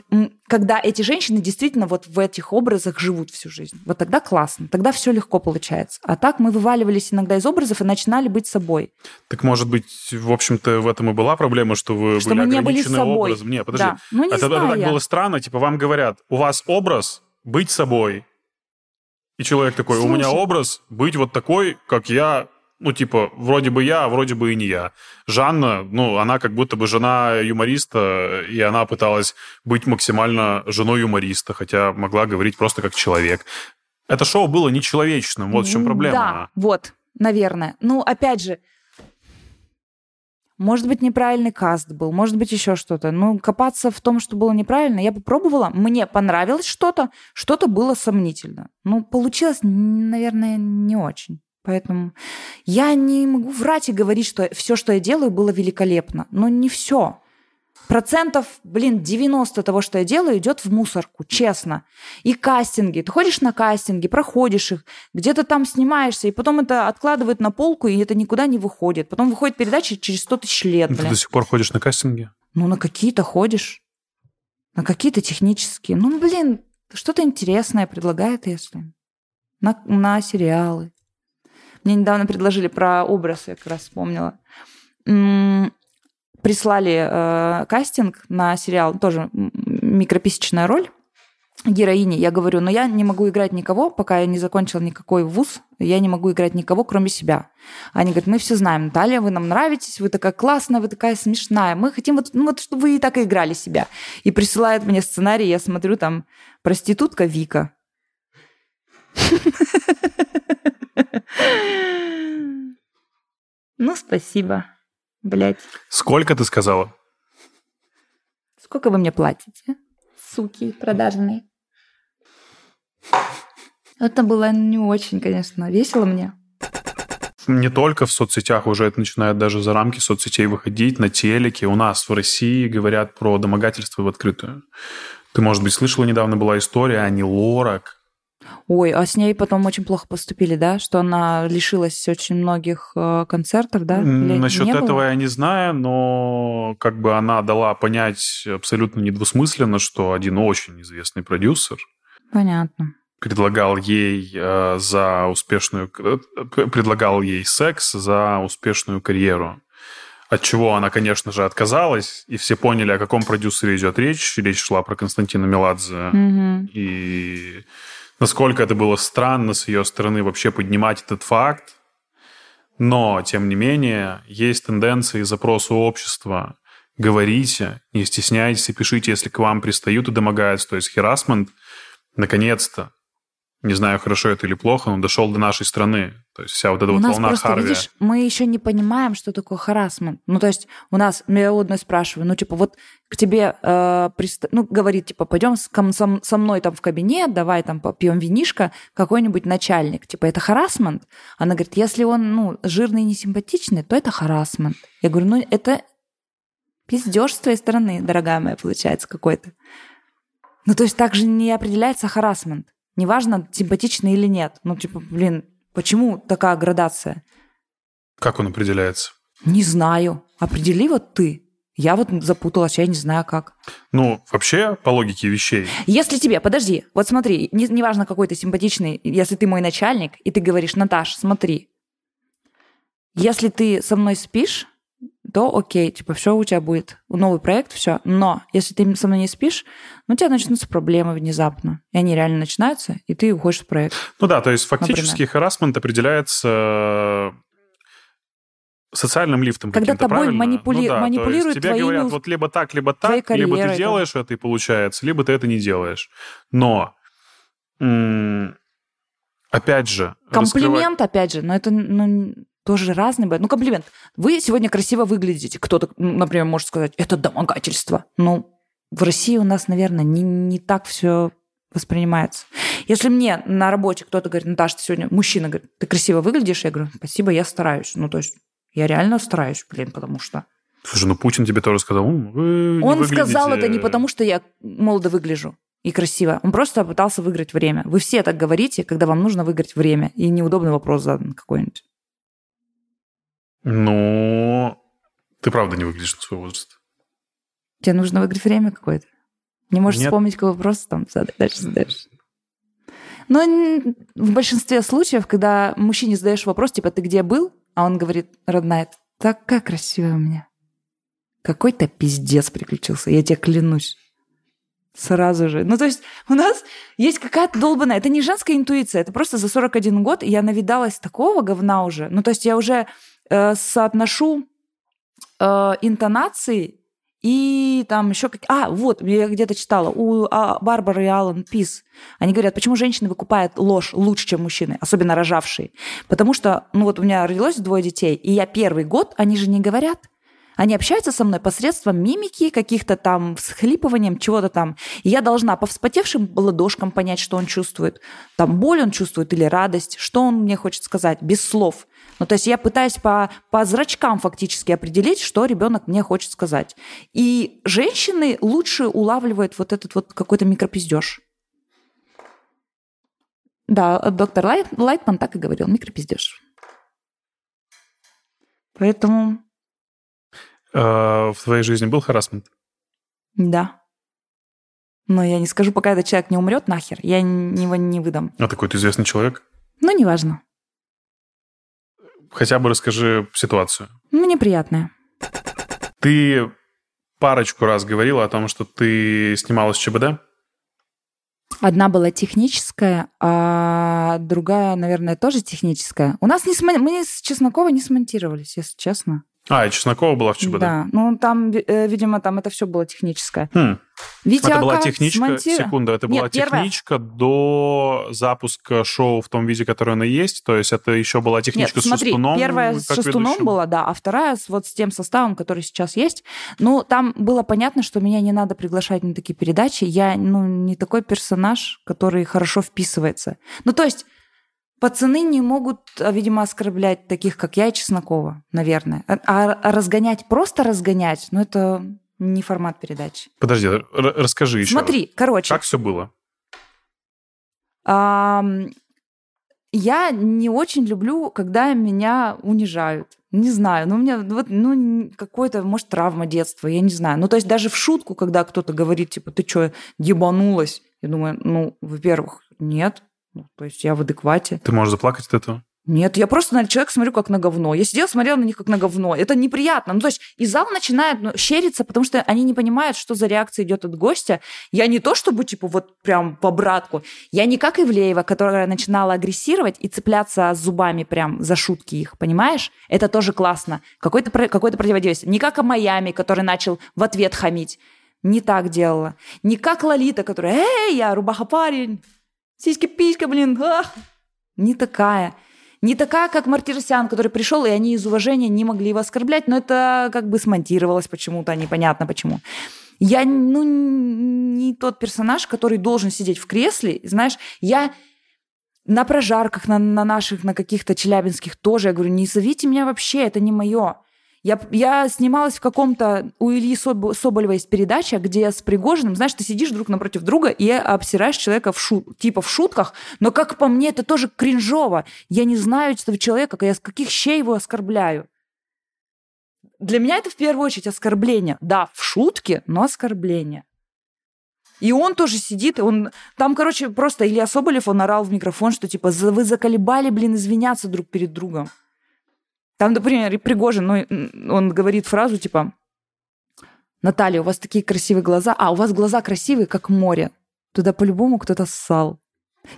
когда эти женщины действительно вот в этих образах живут всю жизнь, вот тогда классно, тогда все легко получается. А так мы вываливались иногда из образов и начинали быть собой. Так, может быть, в общем-то, в этом и была проблема, что вы Что были мы не были собой. образом. Не, подожди. Да. Ну, не это, это так я. было странно, типа вам говорят, у вас образ быть собой. И человек такой, у меня Слушай. образ быть вот такой, как я, ну, типа, вроде бы я, а вроде бы и не я. Жанна, ну, она как будто бы жена юмориста, и она пыталась быть максимально женой юмориста, хотя могла говорить просто как человек. Это шоу было нечеловечным, вот в чем проблема. Да, вот, наверное. Ну, опять же, может быть, неправильный каст был, может быть, еще что-то. Ну, копаться в том, что было неправильно, я попробовала, мне понравилось что-то, что-то было сомнительно. Ну, получилось, наверное, не очень. Поэтому я не могу врать и говорить, что все, что я делаю, было великолепно. Но не все. Процентов, блин, 90 того, что я делаю, идет в мусорку, честно. И кастинги. Ты ходишь на кастинги, проходишь их, где-то там снимаешься, и потом это откладывают на полку, и это никуда не выходит. Потом выходит передача через 100 тысяч лет, Ты блин. до сих пор ходишь на кастинги? Ну, на какие-то ходишь. На какие-то технические. Ну, блин, что-то интересное предлагает, если на, на сериалы. Мне недавно предложили про образ, я как раз вспомнила. Прислали э, кастинг на сериал, тоже микрописечная роль героини. Я говорю, но я не могу играть никого, пока я не закончила никакой вуз, я не могу играть никого, кроме себя. Они говорят, мы все знаем, Наталья, вы нам нравитесь, вы такая классная, вы такая смешная, мы хотим, вот, ну, вот чтобы вы и так играли себя. И присылают мне сценарий, я смотрю, там, проститутка Вика. Ну, спасибо, блядь. Сколько ты сказала? Сколько вы мне платите? Суки продажные. Это было не очень, конечно, весело мне. Не только в соцсетях, уже это начинает даже за рамки соцсетей выходить, на телеке. У нас в России говорят про домогательство в открытую. Ты, может быть, слышала, недавно была история Ани Лорак, Ой, а с ней потом очень плохо поступили, да? Что она лишилась очень многих э, концертов, да? Или Насчет этого было? я не знаю, но как бы она дала понять абсолютно недвусмысленно, что один очень известный продюсер Понятно. предлагал ей э, за успешную... Э, предлагал ей секс за успешную карьеру. От чего она, конечно же, отказалась, и все поняли, о каком продюсере идет речь. Речь шла про Константина Меладзе. Угу. И насколько это было странно с ее стороны вообще поднимать этот факт. Но, тем не менее, есть тенденции и запросы общества. Говорите, не стесняйтесь и пишите, если к вам пристают и домогаются. То есть херасмент, наконец-то, не знаю, хорошо это или плохо, но дошел до нашей страны. То есть вся вот эта у вот нас волна просто, Харви. Видишь, мы еще не понимаем, что такое харасмент. Ну, то есть у нас, я у одной спрашиваю, ну, типа, вот к тебе, э, приста... ну, говорит, типа, пойдем с, со, со мной там в кабинет, давай там попьем винишко, какой-нибудь начальник. Типа, это харасмент? Она говорит, если он, ну, жирный и несимпатичный, то это харасмент. Я говорю, ну, это пиздеж с твоей стороны, дорогая моя, получается, какой-то. Ну, то есть так же не определяется харасмент. Неважно, симпатичный или нет. Ну, типа, блин, почему такая градация? Как он определяется? Не знаю. Определи вот ты. Я вот запуталась, я не знаю как. Ну, вообще, по логике вещей. Если тебе, подожди, вот смотри, не, неважно, какой ты симпатичный, если ты мой начальник, и ты говоришь, Наташ, смотри, если ты со мной спишь, то окей, типа, все у тебя будет новый проект, все. Но если ты со мной не спишь, ну, у тебя начнутся проблемы внезапно. И они реально начинаются, и ты уходишь в проект. Ну да, то есть фактически харасмент определяется социальным лифтом Когда тобой правильно? манипули... ну, да, манипулируют тебе твоими... говорят, вот либо так, либо так, либо ты делаешь это и получается, либо ты это не делаешь. Но опять же... Комплимент, раскрывать... опять же, но это ну, тоже разный бывает. Ну, комплимент. Вы сегодня красиво выглядите. Кто-то, например, может сказать, это домогательство. Ну, в России у нас, наверное, не, не так все воспринимается. Если мне на работе кто-то говорит, Наташа, ты сегодня... Мужчина говорит, ты красиво выглядишь, я говорю, спасибо, я стараюсь. Ну, то есть я реально стараюсь, блин, потому что... Слушай, ну Путин тебе тоже сказал, вы Он выглядите... сказал это не потому, что я молодо выгляжу и красиво. Он просто пытался выиграть время. Вы все так говорите, когда вам нужно выиграть время, и неудобный вопрос задан какой-нибудь. Ну, ты правда не выглядишь на свой возраст. Тебе нужно выиграть время какое-то. Не можешь Нет. вспомнить, какой вопрос там дальше задаешь. Но в большинстве случаев, когда мужчине задаешь вопрос, типа, ты где был? А он говорит, родная, такая красивая у меня. Какой-то пиздец приключился, я тебе клянусь. Сразу же. Ну, то есть у нас есть какая-то долбанная... Это не женская интуиция, это просто за 41 год я навидалась такого говна уже. Ну, то есть я уже э, соотношу э, интонации и там еще как... А, вот, я где-то читала, у а, Барбары и Алан Пис, они говорят, почему женщины выкупают ложь лучше, чем мужчины, особенно рожавшие. Потому что, ну вот у меня родилось двое детей, и я первый год, они же не говорят. Они общаются со мной посредством мимики, каких-то там всхлипыванием, чего-то там. И я должна по вспотевшим ладошкам понять, что он чувствует. Там боль он чувствует или радость, что он мне хочет сказать, без слов. Ну, то есть я пытаюсь по, по зрачкам фактически определить, что ребенок мне хочет сказать. И женщины лучше улавливают вот этот вот какой-то микропиздеж. Да, доктор Лайт, Лайтман так и говорил, микропиздеж. Поэтому... А в твоей жизни был харасмент? Да. Но я не скажу, пока этот человек не умрет нахер, я его не выдам. А такой ты известный человек? Ну, неважно. Хотя бы расскажи ситуацию. Ну, неприятная. Ты парочку раз говорила о том, что ты снималась в ЧБД? Одна была техническая, а другая, наверное, тоже техническая. У нас не смо... мы с Чеснокова не смонтировались, если честно. А, и Чеснокова была в ЧБД? Да, ну там, э, видимо, там это все было техническое. Хм. Витя это была техничка, смонти- секунда, это Нет, была первая. техничка до запуска шоу в том виде, который оно есть? То есть это еще была техничка Нет, с смотри, шестуном? первая с шестуном ведущим? была, да, а вторая вот с тем составом, который сейчас есть. Ну, там было понятно, что меня не надо приглашать на такие передачи. Я, ну, не такой персонаж, который хорошо вписывается. Ну, то есть пацаны не могут, а, видимо, оскорблять таких, как я и Чеснокова, наверное. А, а разгонять, просто разгонять, ну, это не формат передачи. Подожди, расскажи еще Смотри, короче, Как все было? Ам, я не очень люблю, когда меня унижают. Не знаю, ну у меня вот, ну, какой-то, может, травма детства, я не знаю. Ну, то есть даже в шутку, когда кто-то говорит, типа, ты что, ебанулась? Я думаю, ну, во-первых, нет. Ну, то есть я в адеквате. Ты можешь заплакать от этого? Нет, я просто на человека смотрю как на говно. Я сидела, смотрела на них как на говно. Это неприятно. Ну, то есть и зал начинает ну, щериться, потому что они не понимают, что за реакция идет от гостя. Я не то чтобы, типа, вот прям по братку. Я не как Ивлеева, которая начинала агрессировать и цепляться зубами прям за шутки их, понимаешь? Это тоже классно. Какое-то какое противодействие. Не как Майами, который начал в ответ хамить. Не так делала. Не как Лолита, которая, эй, я рубаха-парень, сиськи-писька, блин, ах. Не такая. Не такая, как Мартиросян, который пришел, и они из уважения не могли его оскорблять, но это как бы смонтировалось почему-то, непонятно почему. Я, ну, не тот персонаж, который должен сидеть в кресле. Знаешь, я на прожарках, на, на наших, на каких-то челябинских тоже, я говорю, не зовите меня вообще, это не мое. Я, я снималась в каком-то... У Ильи Соб- Соболева есть передача, где с Пригожиным, знаешь, ты сидишь друг напротив друга и обсираешь человека в шут, типа в шутках, но как по мне, это тоже кринжово. Я не знаю этого человека, я с каких щей его оскорбляю. Для меня это в первую очередь оскорбление. Да, в шутке, но оскорбление. И он тоже сидит, он... Там, короче, просто Илья Соболев, он орал в микрофон, что типа «За- вы заколебали, блин, извиняться друг перед другом. Там, например, Пригожин, ну, он говорит фразу типа «Наталья, у вас такие красивые глаза, а у вас глаза красивые, как море. Туда по-любому кто-то ссал».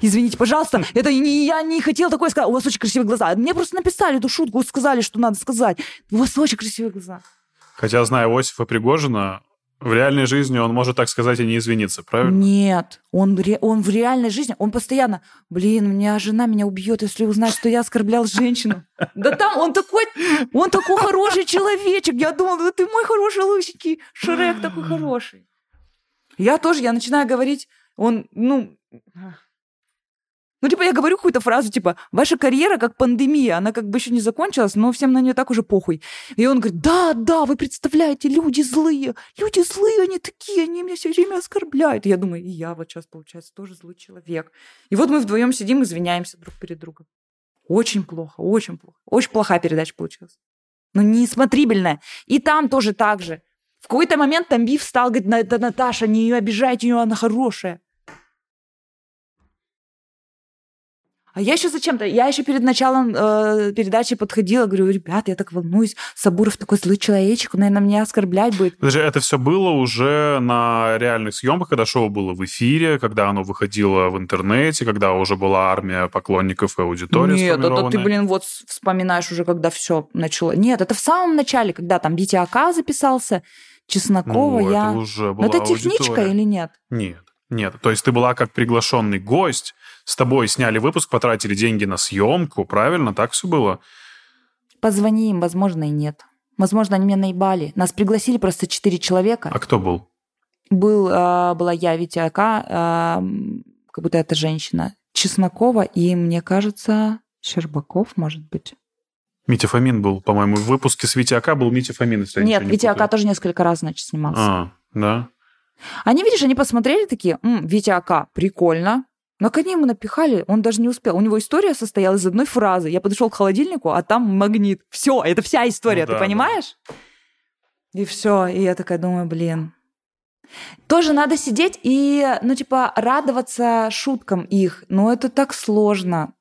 Извините, пожалуйста, это не, я не хотела такое сказать. У вас очень красивые глаза. Мне просто написали эту шутку, сказали, что надо сказать. У вас очень красивые глаза. Хотя, зная Иосифа Пригожина, в реальной жизни он может так сказать и не извиниться, правильно? Нет, он, ре- он в реальной жизни, он постоянно, блин, у меня жена меня убьет, если узнает, что я оскорблял женщину. Да там он такой, он такой хороший человечек. Я думала, да ты мой хороший лысенький Шрек такой хороший. Я тоже, я начинаю говорить, он, ну, ну, типа, я говорю какую-то фразу, типа, ваша карьера как пандемия, она как бы еще не закончилась, но всем на нее так уже похуй. И он говорит, да, да, вы представляете, люди злые, люди злые, они такие, они меня все время оскорбляют. И я думаю, и я вот сейчас, получается, тоже злой человек. И вот мы вдвоем сидим, извиняемся друг перед другом. Очень плохо, очень плохо. Очень плохая передача получилась. Ну, несмотрибельная. И там тоже так же. В какой-то момент там Биф стал, говорит, «На- это Наташа, не ее обижайте, ее она хорошая. А я еще зачем-то, я еще перед началом э, передачи подходила, говорю, ребят, я так волнуюсь, Сабуров такой злой человечек, он, наверное, меня оскорблять будет. Подожди, это все было уже на реальных съемках, когда шоу было в эфире, когда оно выходило в интернете, когда уже была армия поклонников и аудитория Нет, это ты, блин, вот вспоминаешь уже, когда все начало. Нет, это в самом начале, когда там Витя Ака записался, Чеснокова, Ну, я... это уже Но была это техничка аудитория. или нет? Нет, нет. То есть ты была как приглашенный гость, с тобой сняли выпуск, потратили деньги на съемку, правильно? Так все было? Позвони им, возможно, и нет. Возможно, они меня наебали. Нас пригласили просто четыре человека. А кто был? Был, а, была я, Витя Ака, а, как будто это женщина, Чеснокова и, мне кажется, Щербаков, может быть. Митя Фомин был, по-моему, в выпуске с Витя Ака был Митя Фомин, если Нет, не Витя Ака тоже несколько раз, значит, снимался. А, да? Они, видишь, они посмотрели такие, «М, Витя Ака, прикольно. Но они ему напихали, он даже не успел. У него история состояла из одной фразы. Я подошел к холодильнику, а там магнит. Все, это вся история, Ну ты да, понимаешь? И все. И я такая думаю, блин, Тоже надо сидеть и, ну, типа, радоваться шуткам их. Но это так сложно.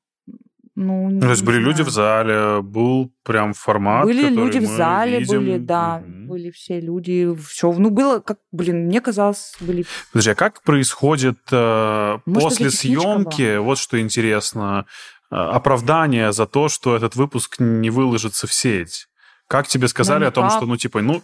Ну, Ну, то есть не были знаю. люди в зале, был прям формат, Были люди в зале, видим. были, да, Мгм. были все люди, все. Ну, было, как, блин, мне казалось, были... Подожди, а как происходит э, Может, после съемки, вот что интересно, э, оправдание за то, что этот выпуск не выложится в сеть? Как тебе сказали о том, никак. что, ну, типа, ну,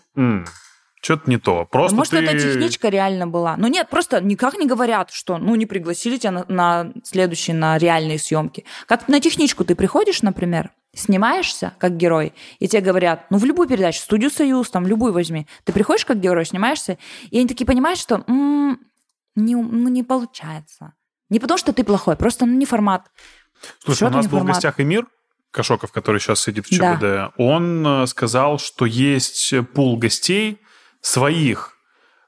что-то не то. Просто Может, ты... это техничка реально была. Ну нет, просто никак не говорят, что ну не пригласили тебя на, на следующие, на реальные съемки. Как на техничку ты приходишь, например, снимаешься как герой, и тебе говорят, ну в любую передачу, студию «Союз», там, любую возьми, ты приходишь как герой, снимаешься, и они такие понимают, что «М, не, ну, не получается. Не потому, что ты плохой, просто ну, не формат. Слушай, Чё-то у нас был в гостях Эмир Кашоков, который сейчас сидит в Да. ЧБД. Он э, сказал, что есть пул гостей своих,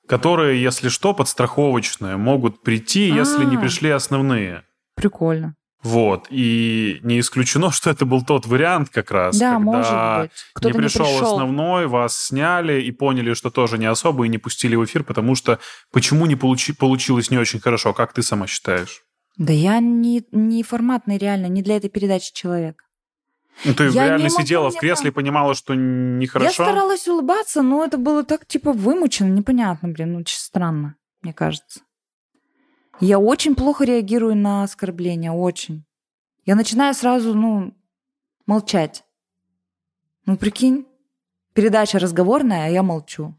которые, если что, подстраховочные, могут прийти, если не А. пришли основные. Прикольно. Вот. И не исключено, <laughs> что это был тот вариант как раз, да, когда может быть. Кто-то не пришел, пришел. основной, вас сняли и поняли, что тоже не особо, и не пустили в эфир, потому что почему не получи- получилось не очень хорошо, как ты сама считаешь? Да я не, не форматный реально, не для этой передачи человек. Ну, ты Я реально сидела в кресле и понимала, что нехорошо? Я старалась улыбаться, но это было так, типа, вымучено, непонятно, блин, ну, очень странно, мне кажется. Я очень плохо реагирую на оскорбления, очень. Я начинаю сразу, ну, молчать. Ну, прикинь, передача разговорная, а я молчу.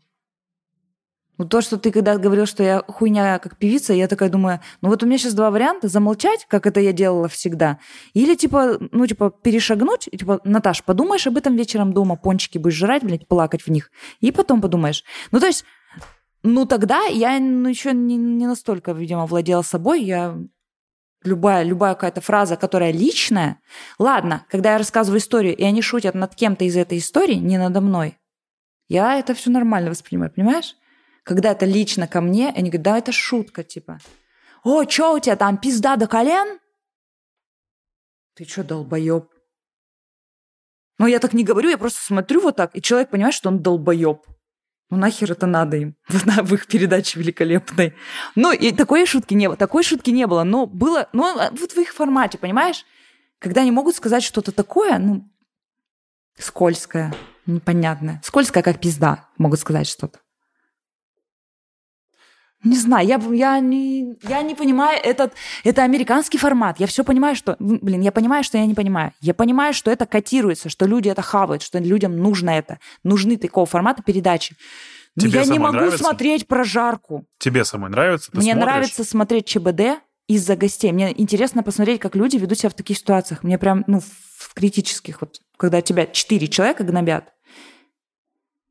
Ну, то, что ты когда говорил, что я хуйня как певица, я такая думаю, ну вот у меня сейчас два варианта, замолчать, как это я делала всегда, или, типа, ну, типа, перешагнуть, типа, Наташ, подумаешь об этом вечером дома, пончики будешь жрать, блядь, плакать в них, и потом подумаешь. Ну, то есть, ну, тогда я ну, еще не, не настолько, видимо, владела собой, я любая, любая какая-то фраза, которая личная. Ладно, когда я рассказываю историю, и они шутят над кем-то из этой истории, не надо мной, я это все нормально воспринимаю, понимаешь? Когда это лично ко мне, они говорят, да, это шутка, типа. О, чё у тебя там, пизда до колен? Ты чё, долбоёб? Ну, я так не говорю, я просто смотрю вот так, и человек понимает, что он долбоёб. Ну, нахер это надо им <laughs> в их передаче великолепной. Ну, и такой шутки не было. Такой шутки не было, но было... Ну, вот в их формате, понимаешь? Когда они могут сказать что-то такое, ну, скользкое, непонятное. Скользкое, как пизда, могут сказать что-то. Не знаю, я, я, не, я не понимаю этот... Это американский формат. Я все понимаю, что... Блин, я понимаю, что я не понимаю. Я понимаю, что это котируется, что люди это хавают, что людям нужно это. Нужны такого формата передачи. Но Тебе я не могу нравится? смотреть прожарку. Тебе самой нравится? Ты Мне смотришь? нравится смотреть ЧБД из-за гостей. Мне интересно посмотреть, как люди ведут себя в таких ситуациях. Мне прям, ну, в критических, вот, когда тебя четыре человека гнобят.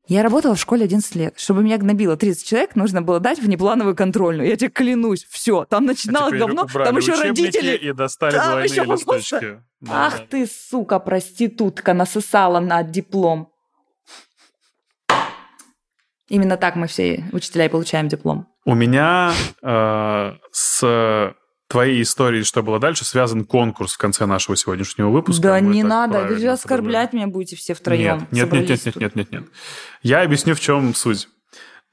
Я работала в школе 11 лет. Чтобы меня гнобило 30 человек, нужно было дать внеплановую контрольную. Я тебе клянусь, все. Там А начиналось теперь говно, там еще родители... И достали Там еще листочки. Да, Ах да. ты, сука, проститутка, насосала на диплом. Именно так мы все учителя и получаем диплом. У меня э, с твоей историей, что было дальше, связан конкурс в конце нашего сегодняшнего выпуска. Да Мы не надо, вы же оскорблять меня будете все втроем. Нет, нет, нет, нет, нет, нет, нет. Я объясню, в чем суть.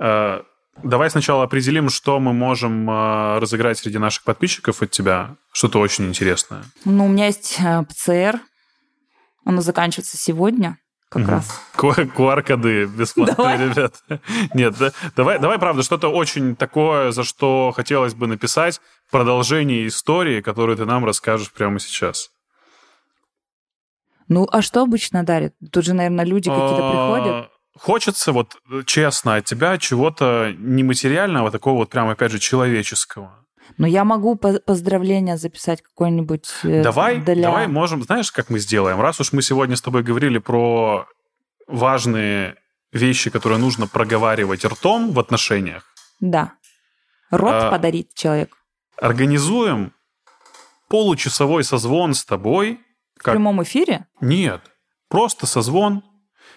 Э, Давай сначала определим, что мы можем э, разыграть среди наших подписчиков от тебя. Что-то очень интересное. Ну, у меня есть э, ПЦР. Оно заканчивается сегодня как раз. QR-коды бесплатные, Давай. ребят. <laughs> Нет, да, давай, давай, правда, что-то очень такое, за что хотелось бы написать продолжение истории, которую ты нам расскажешь прямо сейчас. Ну, а что обычно дарят? Тут же, наверное, люди какие-то А, приходят. Хочется вот э, честно от тебя чего-то нематериального, такого вот прям, опять же, человеческого. Но я могу по- поздравления записать какой-нибудь э, Давай, для... давай можем, знаешь, как мы сделаем? Раз уж мы сегодня с тобой говорили про важные вещи, которые нужно проговаривать ртом в отношениях, Да. Рот А, подарить человеку. Организуем получасовой созвон с тобой. В Как... прямом эфире? Нет, просто созвон.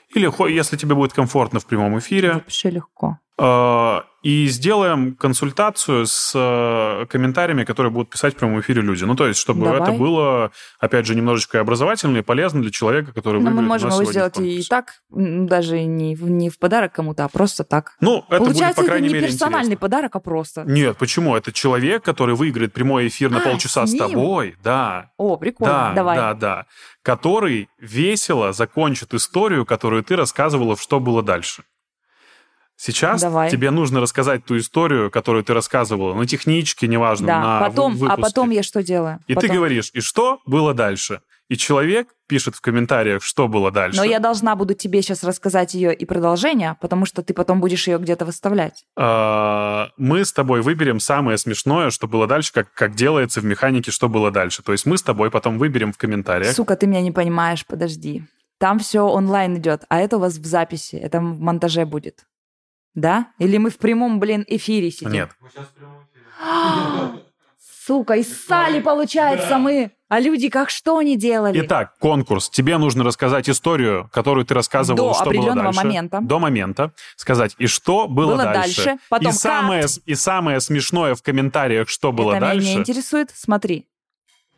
Или если тебе будет комфортно в прямом эфире, Вообще легко. Э, и сделаем консультацию с э, комментариями, которые будут писать в прямом эфире люди. Ну, то есть, чтобы Давай. это было, опять же, немножечко образовательно, и полезно для человека, который Ну, мы можем его сделать и так, даже не, в- не в подарок кому-то, а просто так. Ну, это будет, Получается, по крайней это не мере, персональный интересно. подарок, а просто. Нет, почему? Это человек, который выиграет прямой эфир на А, полчаса с с, тобой, да. О, прикольно, Да, давай. да, да. Который весело закончит историю, которую ты рассказывала в «Что было дальше». Сейчас Давай. тебе нужно рассказать ту историю, которую ты рассказывала, на техничке, неважно, Да, на потом, а выпуске. потом я что делаю? И ты Потом- говоришь, и что было дальше? И человек пишет в комментариях, что было дальше. Но я должна буду тебе сейчас рассказать ее и продолжение, потому что ты потом будешь ее где-то выставлять. А, мы с тобой выберем самое смешное, что было дальше, как, как делается в механике, что было дальше. То есть мы с тобой потом выберем в комментариях. Сука, ты меня не понимаешь, подожди. Там все онлайн идет, а это у вас в записи, это в монтаже будет. Да? Или мы в прямом, блин, эфире сидим? Нет. <gasps> Сука, и ссали, получается, мы. А люди как что они делали? Итак, конкурс. Тебе нужно рассказать историю, которую ты рассказывал, До что было определенного дальше. момента. До момента. Сказать, и что было, Было дальше, потом и, самое, кат. с- и самое смешное в комментариях, что было это дальше. меня не интересует. Смотри.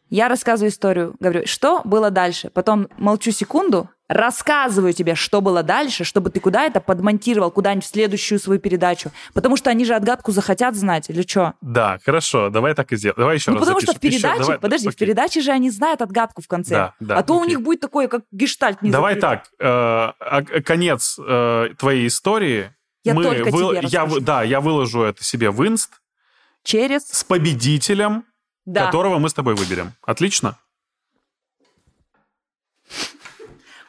Я рассказываю историю, говорю, что было дальше. Потом молчу секунду, рассказываю тебе, что было дальше, чтобы ты куда это подмонтировал, куда-нибудь в следующую свою передачу. Потому что они же отгадку захотят знать, или что? Да, хорошо, давай так и сделаем. Давай еще Ну, раз потому что в запишем. Еще- передаче, давай- подожди, в окей. передаче же они знают отгадку в конце. Да, да, а то у окей. них будет такое, как гештальт не Давай так, э, а- конец э, твоей истории. Я мы только тебе я, расскажу. вы- Да, я выложу это себе в инст Через... с победителем, Да. которого мы с тобой выберем. Отлично?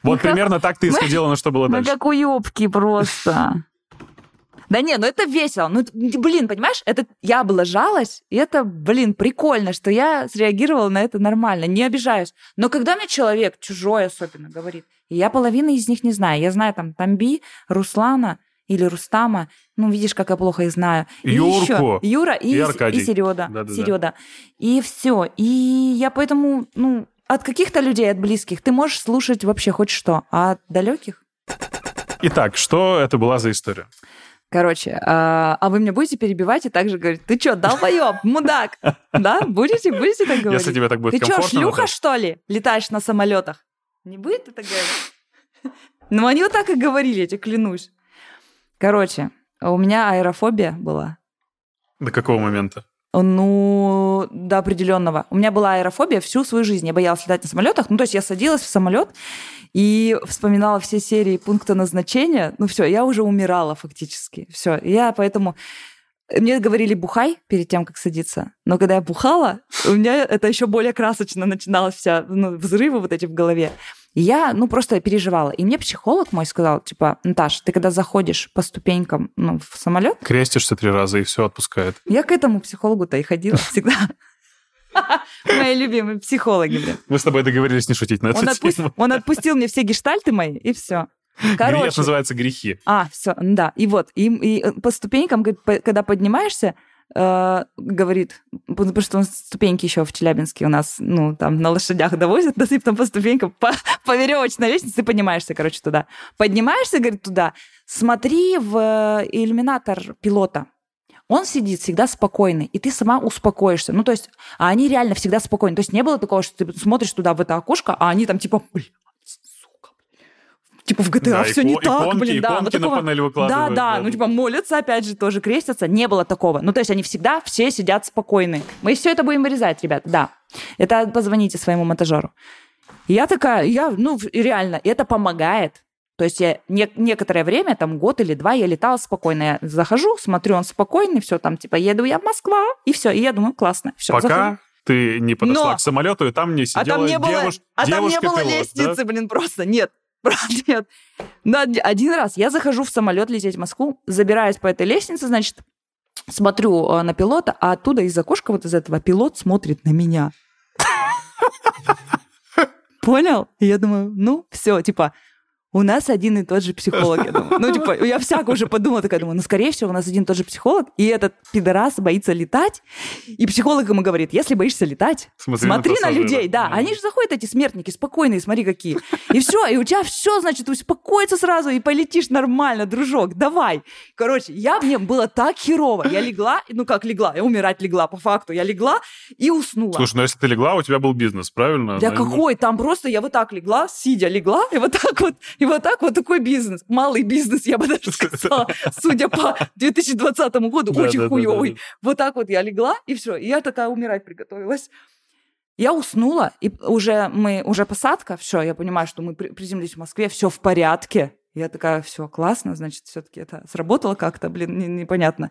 Вот как- примерно так ты и мы- сходила на что было дальше. как уебки просто. Да не, ну это весело. Ну, блин, понимаешь, это я облажалась, и это, блин, прикольно, что я среагировала на это нормально, не обижаюсь. Но когда мне человек, чужой особенно, говорит, и я половины из них не знаю, я знаю там Тамби, Руслана или Рустама, ну, видишь, как я плохо их знаю. И Юрку. ещё Юра и, И Аркадий. и Середа. Да-да-да. Середа. И все. И я поэтому, ну, от каких-то людей, от близких, ты можешь слушать вообще хоть что, а от далеких Итак, что это была за история? Короче, а, а вы меня будете перебивать и также говорить, ты что, долбоеб, мудак? Да? Будете? Будете так говорить? Если тебе так будет Ты что, шлюха, что ли? Летаешь на самолетах? Не будет так говорить? Ну, они вот так и говорили, я тебе клянусь. Короче, у меня аэрофобия была. это- До какого момента? Ну, до определенного. У меня была аэрофобия всю свою жизнь. Я боялась летать на самолетах. Ну, то есть я садилась в самолет и вспоминала все серии пункта назначения. Ну, все, я уже умирала фактически. Все, я поэтому... Мне говорили бухай перед тем, как садиться. Но когда я бухала, у меня это еще более красочно начиналось вся, ну, взрывы вот эти в голове. И я, ну, просто переживала. И мне психолог мой сказал, типа, Наташ, ты когда заходишь по ступенькам ну, в самолет, Крестишься три раза и все отпускает. я к этому психологу-то и ходила <laughs> всегда. <laughs> Мои любимые психологи, блин. Мы с тобой договорились не шутить на эту Он, отпу- тему. он отпустил мне все гештальты мои, и все. Короче, называется грехи. а, все, да. И вот, и, и по ступенькам, когда поднимаешься, э, говорит, потому что нас ступеньки еще в Челябинске у нас, ну, там на лошадях довозят, да, ты там по ступенькам, по, по веревочной лестнице поднимаешься, короче, туда. Поднимаешься, говорит, туда, смотри в э, иллюминатор пилота. Он сидит всегда спокойный, и ты сама успокоишься. Ну, то есть, а они реально всегда спокойны. То есть не было такого, что ты смотришь туда в это окошко, а они там типа, блин». Типа в GTA Да, все ико- не так, иконки, блин, да. иконки вот на такого- панель да, выкладывают. да, ну типа молятся, опять же, тоже крестятся. Не было такого. Ну, то есть они всегда все сидят спокойны. Мы все это будем вырезать, ребята, да. Это позвоните своему монтажеру. И я такая, я, ну, реально, это помогает. То есть я не- некоторое время, там год или два, я летала спокойно. Я захожу, смотрю, он спокойный, все там, типа, еду я в Москва, и все. И я думаю, классно, все. Пока ты не подошла Но- к самолету, и там не А сидела там не было, девуш- а там не было лестницы, блин, просто нет. Правда, нет. Но од- один раз я захожу в самолет лететь в Москву, забираюсь по этой лестнице, значит, смотрю э, на пилота, а оттуда из окошка вот из этого пилот смотрит на меня. <laughs> Понял? Я думаю, ну, все, типа, у нас один и тот же психолог. Я думаю. Ну, типа, я всяко уже подумала, такая думаю, ну, скорее всего, у нас один и тот же психолог, и этот пидорас боится летать, и психолог ему говорит, если боишься летать, смотри, смотри на, на людей, да. да. Они же заходят, эти смертники, спокойные, смотри какие. И все, и у тебя все, значит, успокоится сразу, и полетишь нормально, дружок, давай. Короче, я, мне было так херово. Я легла, ну как легла, я умирать легла, по факту. Я легла и уснула. Слушай, ну если ты легла, у тебя был бизнес, правильно? Да какой? Там просто я вот так легла, сидя легла, и вот так вот и вот так вот такой бизнес, малый бизнес, я бы даже <laughs> сказала, судя по 2020 году, очень хуёвый. Вот так вот я легла, и все. И я такая умирать приготовилась. Я уснула, и уже мы, уже посадка, все, я понимаю, что мы приземлились в Москве, все в порядке. Я такая, все классно, значит, все-таки это сработало как-то, блин, непонятно.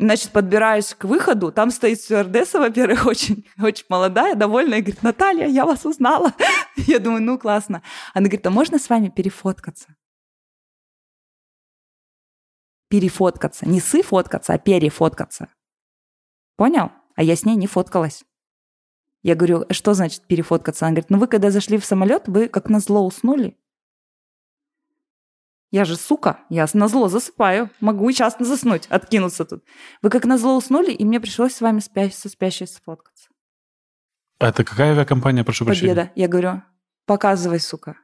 Значит, подбираюсь к выходу, там стоит стюардесса, во-первых, <laughs> очень, очень молодая, довольная, и говорит, Наталья, я вас узнала. <laughs> Я думаю, ну, классно. Она говорит, а можно с вами перефоткаться? Перефоткаться. Не сыфоткаться, а перефоткаться. Понял? А я с ней не фоткалась. Я говорю, что значит перефоткаться? Она говорит, ну вы когда зашли в самолет, вы как на зло уснули. Я же сука, я на зло засыпаю. Могу и часто заснуть, откинуться тут. Вы как на зло уснули, и мне пришлось с вами спя- со спящей сфоткаться. А это какая авиакомпания, прошу Победа. прощения? Победа. Я говорю, показывай, сука.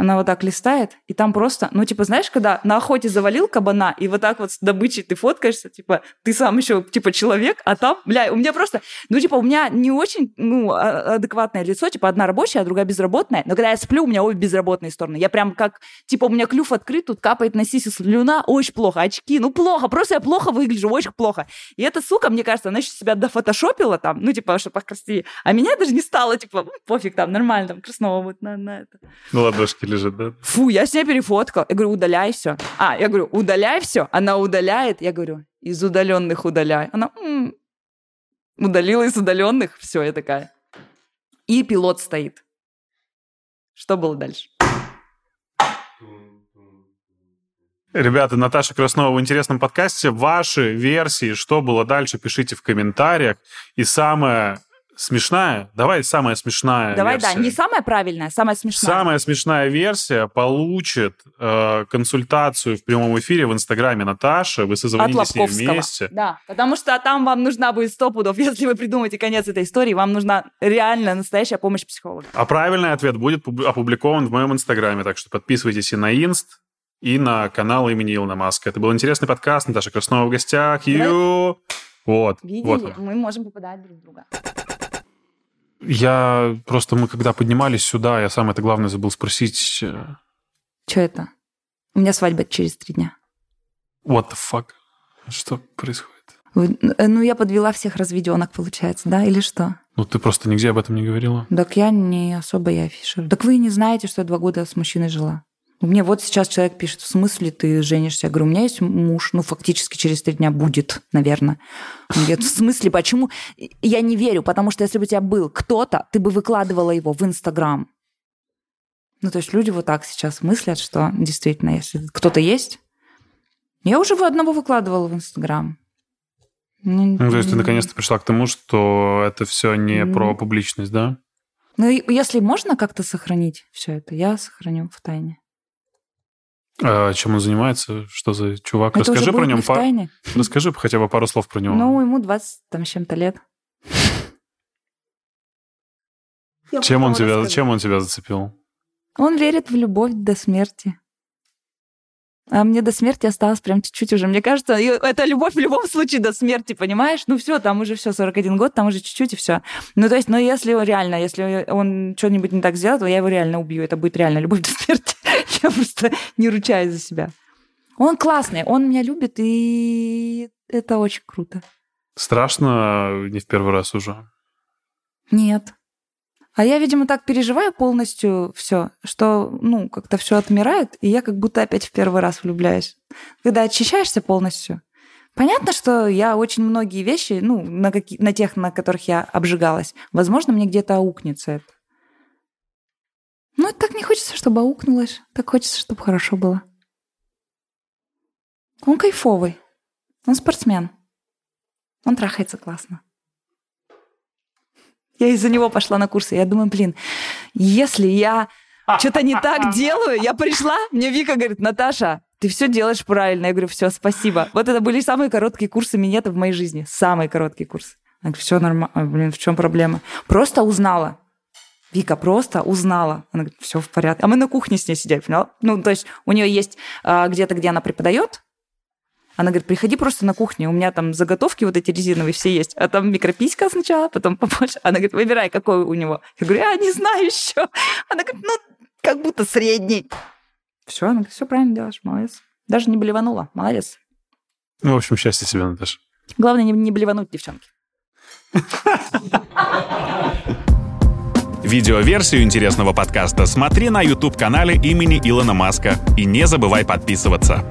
Она вот так листает, и там просто, ну, типа, знаешь, когда на охоте завалил кабана, и вот так вот с добычей ты фоткаешься, типа, ты сам еще, типа, человек, а там, бля, у меня просто, ну, типа, у меня не очень, ну, а, адекватное лицо, типа, одна рабочая, а другая безработная, но когда я сплю, у меня обе безработные стороны. Я прям как, типа, у меня клюв открыт, тут капает на сиси слюна, очень плохо, очки, ну, плохо, просто я плохо выгляжу, очень плохо. И эта сука, мне кажется, она еще себя дофотошопила там, ну, типа, чтобы покрасивее, а меня даже не стало, типа, пофиг, там, нормально, там, красного вот на, на это. Ну, ладошки лежит, да? Фу, я с ней перефоткал. Я говорю, удаляй все. А, я говорю, удаляй все. Она удаляет. Я говорю, из удаленных удаляй. Она м-м". удалила из удаленных. Все, я такая. И пилот стоит. Что было дальше? Ребята, Наташа Краснова в интересном подкасте. Ваши версии, что было дальше, пишите в комментариях. И самое смешная. Давай самая смешная Давай, версия. да, не самая правильная, самая смешная. Самая смешная версия получит э, консультацию в прямом эфире в Инстаграме Наташи. Вы созвонитесь с ней вместе. Да, потому что там вам нужна будет сто пудов. <laughs> Если вы придумаете конец этой истории, вам нужна реально настоящая помощь психолога. А правильный ответ будет опубликован в моем Инстаграме, так что подписывайтесь и на Инст, и на канал имени Илона Маска. Это был интересный подкаст. Наташа Краснова в гостях. Ю! Вот. Видели? Вот мы можем попадать друг в друга. Я просто, мы когда поднимались сюда, я самое это главное забыл спросить. Э, Что это? У меня свадьба через три дня. What the fuck? Что происходит? Э, ну, я подвела всех разведенок, получается, да, или что? Ну, ты просто нигде об этом не говорила. Так я не особо я афиширую. Так вы не знаете, что я два года с мужчиной жила. Мне вот сейчас человек пишет, в смысле ты женишься? Я говорю, у меня есть муж, ну, фактически через три дня будет, наверное. Он говорит, в смысле, почему? Я не верю, потому что если бы у тебя был кто-то, ты бы выкладывала его в Инстаграм. Ну, то есть люди вот так сейчас мыслят, что действительно, если кто-то есть... Я уже одного выкладывала в Инстаграм. Ну, то есть ты наконец-то пришла к тому, что это все не про публичность, да? Ну, если можно как-то сохранить все это, я сохраню в тайне. А чем он занимается? Что за чувак? Это Расскажи про нем пару. Расскажи хотя бы пару слов про него. Ну, ему 20 там с чем-то лет. Чем он, тебя, чем он тебя зацепил? Он верит в любовь до смерти. А мне до смерти осталось прям чуть-чуть уже. Мне кажется, это любовь в любом случае до смерти, понимаешь? Ну все, там уже все, 41 год, там уже чуть-чуть и все. Ну то есть, ну если реально, если он что-нибудь не так сделает, то я его реально убью. Это будет реально любовь до смерти. Я просто не ручаюсь за себя. Он классный, он меня любит, и это очень круто. Страшно не в первый раз уже? Нет. А я, видимо, так переживаю полностью все, что, ну, как-то все отмирает, и я как будто опять в первый раз влюбляюсь. Когда очищаешься полностью, понятно, что я очень многие вещи, ну, на, какие, на тех, на которых я обжигалась, возможно, мне где-то аукнется это. Ну, так не хочется, чтобы аукнулось. Так хочется, чтобы хорошо было. Он кайфовый. Он спортсмен. Он трахается классно. Я из-за него пошла на курсы. Я думаю, блин, если я что-то не так <laughs> делаю. Я пришла, мне Вика говорит, Наташа, ты все делаешь правильно. Я говорю, все, спасибо. Вот это были самые короткие курсы минета в моей жизни. Самые короткие курсы. Она говорит, все нормально. Блин, в чем проблема? Просто узнала. Вика просто узнала. Она говорит, все в порядке. А мы на кухне с ней сидели, поняла? Ну, то есть у нее есть а, где-то, где она преподает, она говорит, приходи просто на кухню, у меня там заготовки вот эти резиновые все есть, а там микрописька сначала, потом побольше. Она говорит, выбирай, какой у него. Я говорю, я не знаю еще. Она говорит, ну, как будто средний. Все, она говорит, все правильно делаешь, молодец. Даже не блеванула, молодец. Ну, в общем, счастье себе, Наташа. Главное, не, не блевануть, девчонки. <laughs> Видеоверсию интересного подкаста смотри на YouTube-канале имени Илона Маска. И не забывай подписываться.